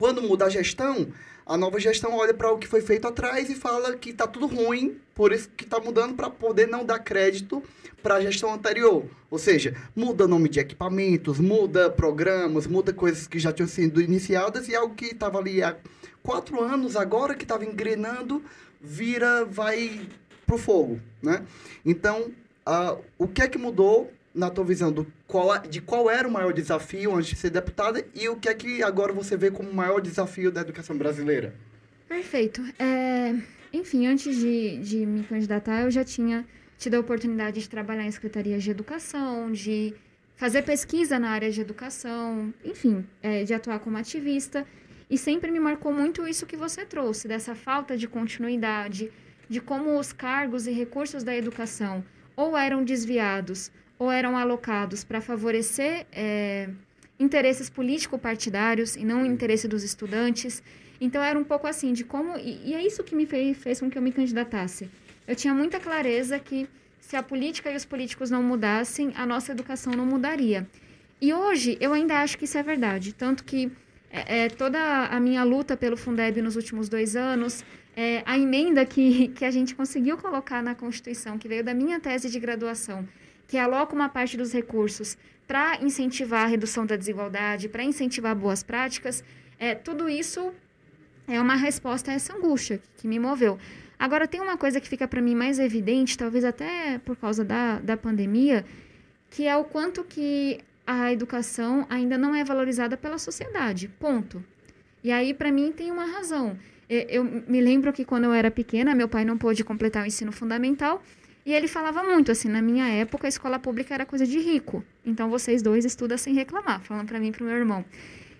quando muda a gestão, a nova gestão olha para o que foi feito atrás e fala que está tudo ruim, por isso que está mudando para poder não dar crédito para a gestão anterior. Ou seja, muda nome de equipamentos, muda programas, muda coisas que já tinham sido iniciadas e algo que estava ali há quatro anos, agora que estava engrenando, vira, vai pro fogo, né? Então, uh, o que é que mudou na tua visão, do qual, de qual era o maior desafio antes de ser deputada e o que é que agora você vê como o maior desafio da educação brasileira? Perfeito. É, enfim, antes de, de me candidatar, eu já tinha tido a oportunidade de trabalhar em secretarias de educação, de fazer pesquisa na área de educação, enfim, é, de atuar como ativista. E sempre me marcou muito isso que você trouxe, dessa falta de continuidade, de como os cargos e recursos da educação ou eram desviados ou eram alocados para favorecer é, interesses político-partidários e não o interesse dos estudantes. Então, era um pouco assim de como. E, e é isso que me fez, fez com que eu me candidatasse. Eu tinha muita clareza que se a política e os políticos não mudassem, a nossa educação não mudaria. E hoje eu ainda acho que isso é verdade. Tanto que é, é toda a minha luta pelo Fundeb nos últimos dois anos, é, a emenda que, que a gente conseguiu colocar na Constituição, que veio da minha tese de graduação, que aloca uma parte dos recursos para incentivar a redução da desigualdade, para incentivar boas práticas, é, tudo isso é uma resposta a essa angústia que, me moveu. Agora, tem uma coisa que fica para mim mais evidente, talvez até por causa da, da pandemia, que é o quanto que a educação ainda não é valorizada pela sociedade, ponto. E aí, para mim, tem uma razão. Eu me lembro que quando eu era pequena, meu pai não pôde completar o ensino fundamental, e ele falava muito assim, na minha época a escola pública era coisa de rico. Então vocês dois estudam sem reclamar, falando para mim e pro meu irmão.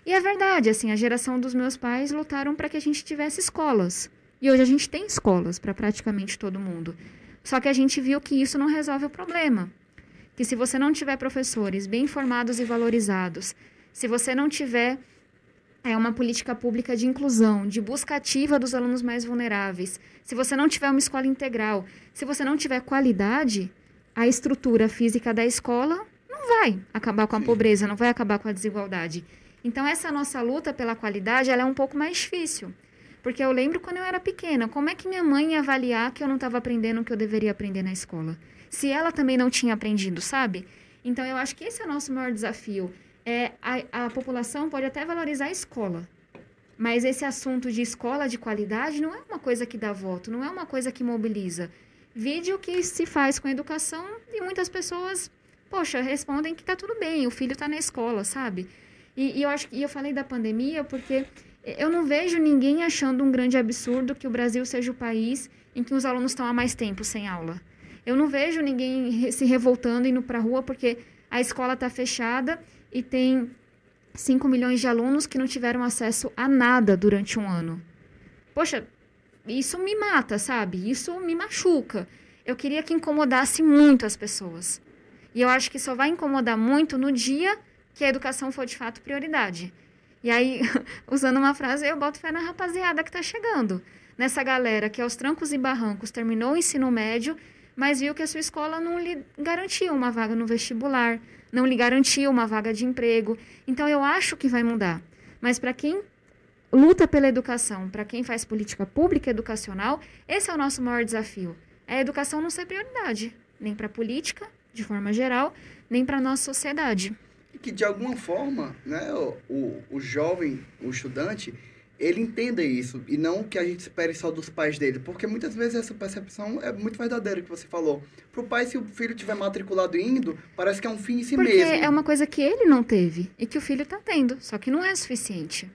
E é verdade, assim, a geração dos meus pais lutaram para que a gente tivesse escolas. E hoje a gente tem escolas para praticamente todo mundo. Só que a gente viu que isso não resolve o problema. Que se você não tiver professores bem formados e valorizados, se você não tiver é uma política pública de inclusão, de busca ativa dos alunos mais vulneráveis. Se você não tiver uma escola integral, se você não tiver qualidade, a estrutura física da escola não vai acabar com a Sim. pobreza, não vai acabar com a desigualdade. Então, essa nossa luta pela qualidade ela é um pouco mais difícil. Porque eu lembro quando eu era pequena, como é que minha mãe ia avaliar que eu não estava aprendendo o que eu deveria aprender na escola? Se ela também não tinha aprendido, sabe? Então, eu acho que esse é o nosso maior desafio é, a, a população pode até valorizar a escola, mas esse assunto de escola de qualidade não é uma coisa que dá voto, não é uma coisa que mobiliza. Vídeo que se faz com a educação e muitas pessoas, poxa, respondem que está tudo bem, o filho está na escola, sabe? E, e eu acho e eu falei da pandemia porque eu não vejo ninguém achando um grande absurdo que o Brasil seja o país em que os alunos estão há mais tempo sem aula. Eu não vejo ninguém se revoltando indo para a rua porque a escola está fechada e tem 5 milhões de alunos que não tiveram acesso a nada durante um ano. Poxa, isso me mata, sabe? Isso me machuca. Eu queria que incomodasse muito as pessoas. E eu acho que só vai incomodar muito no dia que a educação for de fato prioridade. E aí, usando uma frase, eu boto fé na rapaziada que está chegando. Nessa galera que aos trancos e barrancos terminou o ensino médio, mas viu que a sua escola não lhe garantia uma vaga no vestibular, não lhe garantia uma vaga de emprego. Então eu acho que vai mudar. Mas para quem luta pela educação, para quem faz política pública educacional, esse é o nosso maior desafio. É a educação não ser prioridade, nem para a política, de forma geral, nem para a nossa sociedade. Que de alguma forma, né, o, o, o jovem, o estudante, ele entenda isso e não que a gente espere só dos pais dele, porque muitas vezes essa percepção é muito verdadeira que você falou. Pro pai, se o filho tiver matriculado indo, parece que é um fim em si porque mesmo. Porque é uma coisa que ele não teve e que o filho está tendo, só que não é suficiente.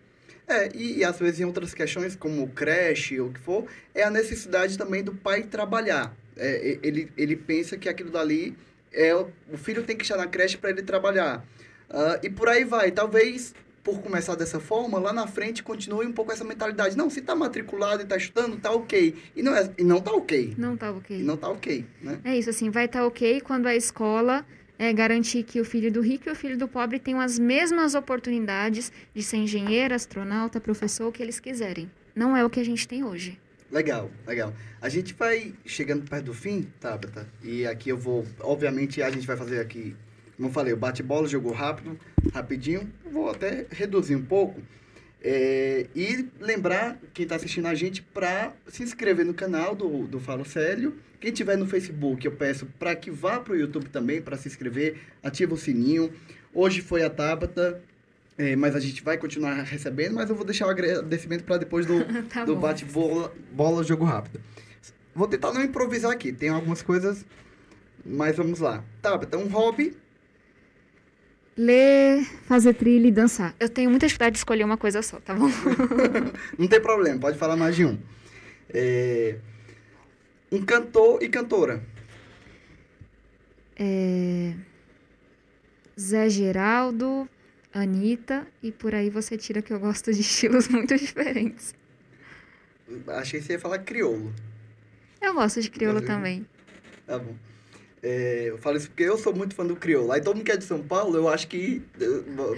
É, e, e, às vezes em outras questões, como creche ou o que for, é a necessidade também do pai trabalhar. É, ele, ele pensa que aquilo dali é o filho tem que estar na creche para ele trabalhar. Uh, e por aí vai. Talvez por começar dessa forma, lá na frente continue um pouco essa mentalidade. Não, se está matriculado e está estudando, tá ok. E não, é, e não tá ok. Não tá ok. E não tá ok, né? É isso, assim, vai estar tá ok quando a escola é, garantir que o filho do rico e o filho do pobre tenham as mesmas oportunidades de ser engenheiro, astronauta, professor, o que eles quiserem. Não é o que a gente tem hoje. Legal, legal. A gente vai chegando perto do fim, Tabata, e aqui eu vou, obviamente, a gente vai fazer aqui, como eu falei, o bate-bola, jogo rápido, rapidinho. Vou até reduzir um pouco. É, e lembrar quem está assistindo a gente para se inscrever no canal do, do Falo Célio. Quem tiver no Facebook, eu peço para que vá para o YouTube também para se inscrever, ativa o sininho. Hoje foi a Tabata, é, mas a gente vai continuar recebendo, mas eu vou deixar o agradecimento para depois do, tá do bate-bola bola, jogo rápido. Vou tentar não improvisar aqui, tem algumas coisas, mas vamos lá. Tabata, um hobby Ler, fazer trilha e dançar. Eu tenho muita dificuldade de escolher uma coisa só, tá bom? Não tem problema, pode falar mais de um. É... Um cantor e cantora. É... Zé Geraldo, Anitta, e por aí você tira que eu gosto de estilos muito diferentes. Achei que você ia falar crioulo. Eu gosto de crioulo também. Tá bom. É, eu falo isso porque eu sou muito fã do crioulo. Aí todo mundo que é de São Paulo, eu acho que.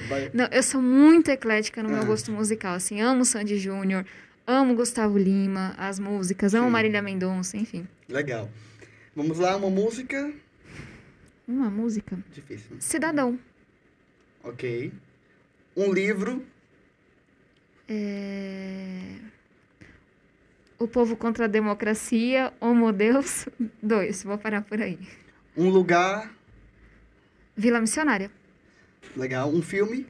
Vai... Não, eu sou muito eclética no ah. meu gosto musical. Assim, amo Sandy Júnior, amo Gustavo Lima, as músicas, amo Sim. Marília Mendonça, enfim. Legal. Vamos lá, uma música. Uma música? Difícil. Cidadão. Ok. Um livro. É... O Povo contra a Democracia, Homo Deus, dois. Vou parar por aí. Um lugar. Vila Missionária. Legal. Um filme.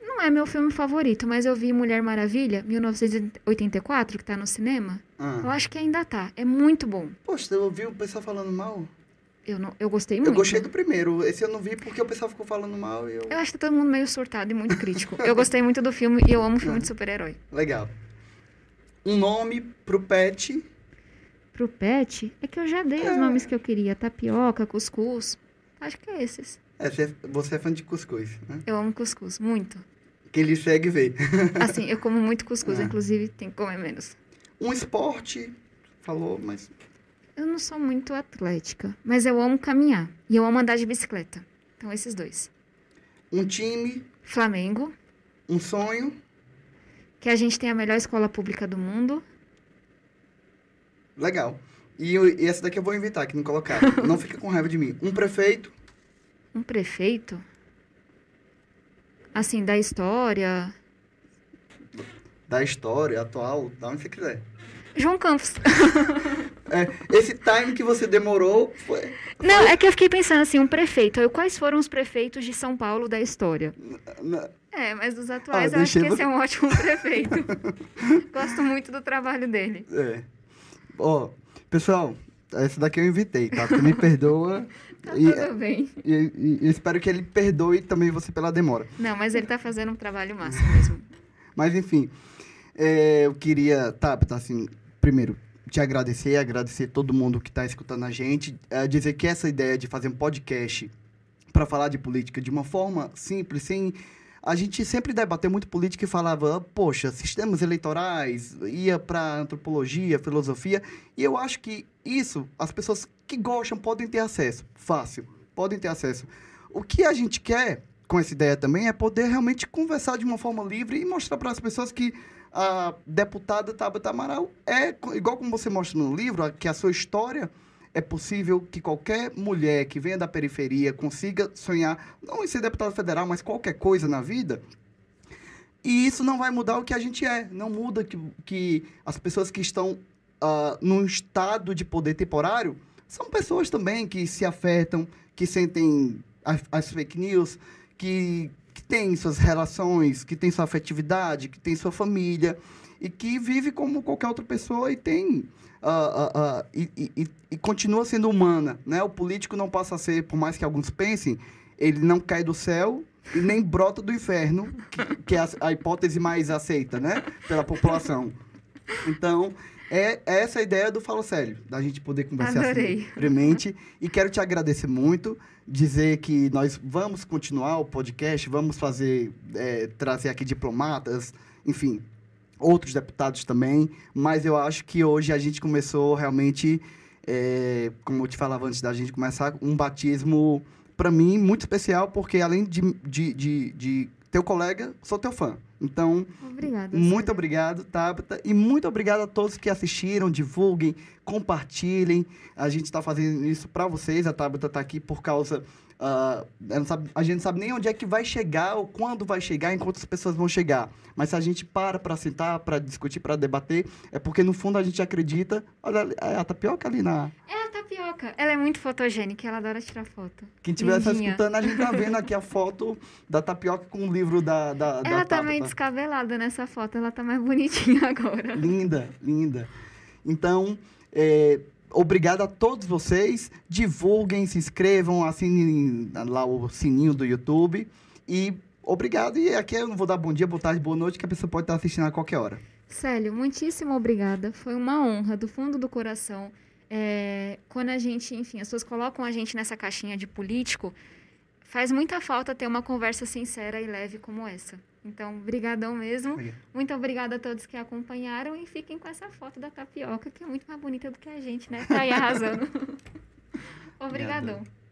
Não é meu filme favorito, mas eu vi Mulher Maravilha, 1984, que tá no cinema. Ah. Eu acho que ainda tá. É muito bom. Poxa, eu ouvi o pessoal falando mal. Eu, não, eu gostei muito. Eu gostei do primeiro. Esse eu não vi porque o pessoal ficou falando mal e eu... Eu acho que tá todo mundo meio surtado e muito crítico. eu gostei muito do filme e eu amo filme de super-herói. Legal. Um nome pro pet. Pro pet? É que eu já dei é. os nomes que eu queria. Tapioca, cuscuz. Acho que é esses. É, você é fã de cuscuz, né? Eu amo cuscuz, muito. Quem lhe segue vê. assim, eu como muito cuscuz, ah. inclusive tem que comer menos. Um esporte, falou, mas eu não sou muito atlética, mas eu amo caminhar e eu amo andar de bicicleta. Então, esses dois. Um time. Flamengo. Um sonho. Que a gente tem a melhor escola pública do mundo. Legal. E, e essa daqui eu vou inventar, que não colocaram. não fica com raiva de mim. Um prefeito. Um prefeito? Assim, da história. Da história atual, da onde você quiser. João Campos. É, esse time que você demorou foi. Não, foi... é que eu fiquei pensando assim, um prefeito. Quais foram os prefeitos de São Paulo da história? Na... É, mas dos atuais ah, eu acho que esse é um ótimo prefeito. Gosto muito do trabalho dele. É. Ó, pessoal, esse daqui eu invitei, tá? Você me perdoa. Tá e, tudo bem. E, e, e, espero que ele perdoe também você pela demora. Não, mas ele tá fazendo um trabalho massa mesmo. mas enfim, é, eu queria, tá, tá assim, primeiro, te agradecer, agradecer todo mundo que está escutando a gente, é, dizer que essa ideia de fazer um podcast para falar de política de uma forma simples, sem a gente sempre debateu muito política e falava, poxa, sistemas eleitorais, ia para antropologia, filosofia, e eu acho que isso as pessoas que gostam podem ter acesso, fácil, podem ter acesso. O que a gente quer com essa ideia também é poder realmente conversar de uma forma livre e mostrar para as pessoas que a deputada Tabata Amaral é, igual como você mostra no livro, que a sua história é possível que qualquer mulher que venha da periferia consiga sonhar, não em ser deputada federal, mas qualquer coisa na vida. E isso não vai mudar o que a gente é. Não muda que, que as pessoas que estão uh, num estado de poder temporário são pessoas também que se afetam, que sentem as, as fake news, que, que têm suas relações, que têm sua afetividade, que têm sua família e que vive como qualquer outra pessoa e tem uh, uh, e, e, e, continua sendo humana, né? O político não passa a ser, por mais que alguns pensem, ele não cai do céu e nem brota do inferno, que, que é a, a, hipótese mais aceita, né? Pela população. Então, é, é essa a ideia do Falo Sério, da gente poder conversar assim Adorei. assim, livremente. E quero te agradecer muito, dizer que nós vamos continuar o podcast, vamos fazer, é, trazer aqui diplomatas, enfim, outros deputados também, mas eu acho que hoje a gente começou realmente, é, como eu te falava antes da gente começar, um batismo, para mim, muito especial, porque além de, de, de, de teu colega, sou teu fã. Então, Obrigada, muito obrigado, Tabata. E muito obrigado a todos que assistiram, divulguem, compartilhem. A gente está fazendo isso para vocês. A Tabata está aqui por causa Uh, sabe, a gente não sabe nem onde é que vai chegar ou quando vai chegar, enquanto as pessoas vão chegar. Mas se a gente para para sentar, para discutir, para debater, é porque no fundo a gente acredita. Olha é a tapioca ali na. É a tapioca. Ela é muito fotogênica, ela adora tirar foto. Quem estiver escutando, a gente tá vendo aqui a foto da tapioca com o livro da. da ela da tá meio descabelada nessa foto, ela tá mais bonitinha agora. Linda, linda. Então, é, obrigado a todos vocês. Divulguem, se inscrevam, assinem lá o sininho do YouTube. E obrigado. E aqui eu não vou dar bom dia, boa tarde, boa noite, que a pessoa pode estar assistindo a qualquer hora. Célio, muitíssimo obrigada. Foi uma honra, do fundo do coração. É, quando a gente, enfim, as pessoas colocam a gente nessa caixinha de político, faz muita falta ter uma conversa sincera e leve como essa. Então, brigadão mesmo. Obrigado. Muito obrigada a todos que acompanharam e fiquem com essa foto da tapioca, que é muito mais bonita do que a gente, né? Tá aí arrasando. Obrigadão. Obrigado.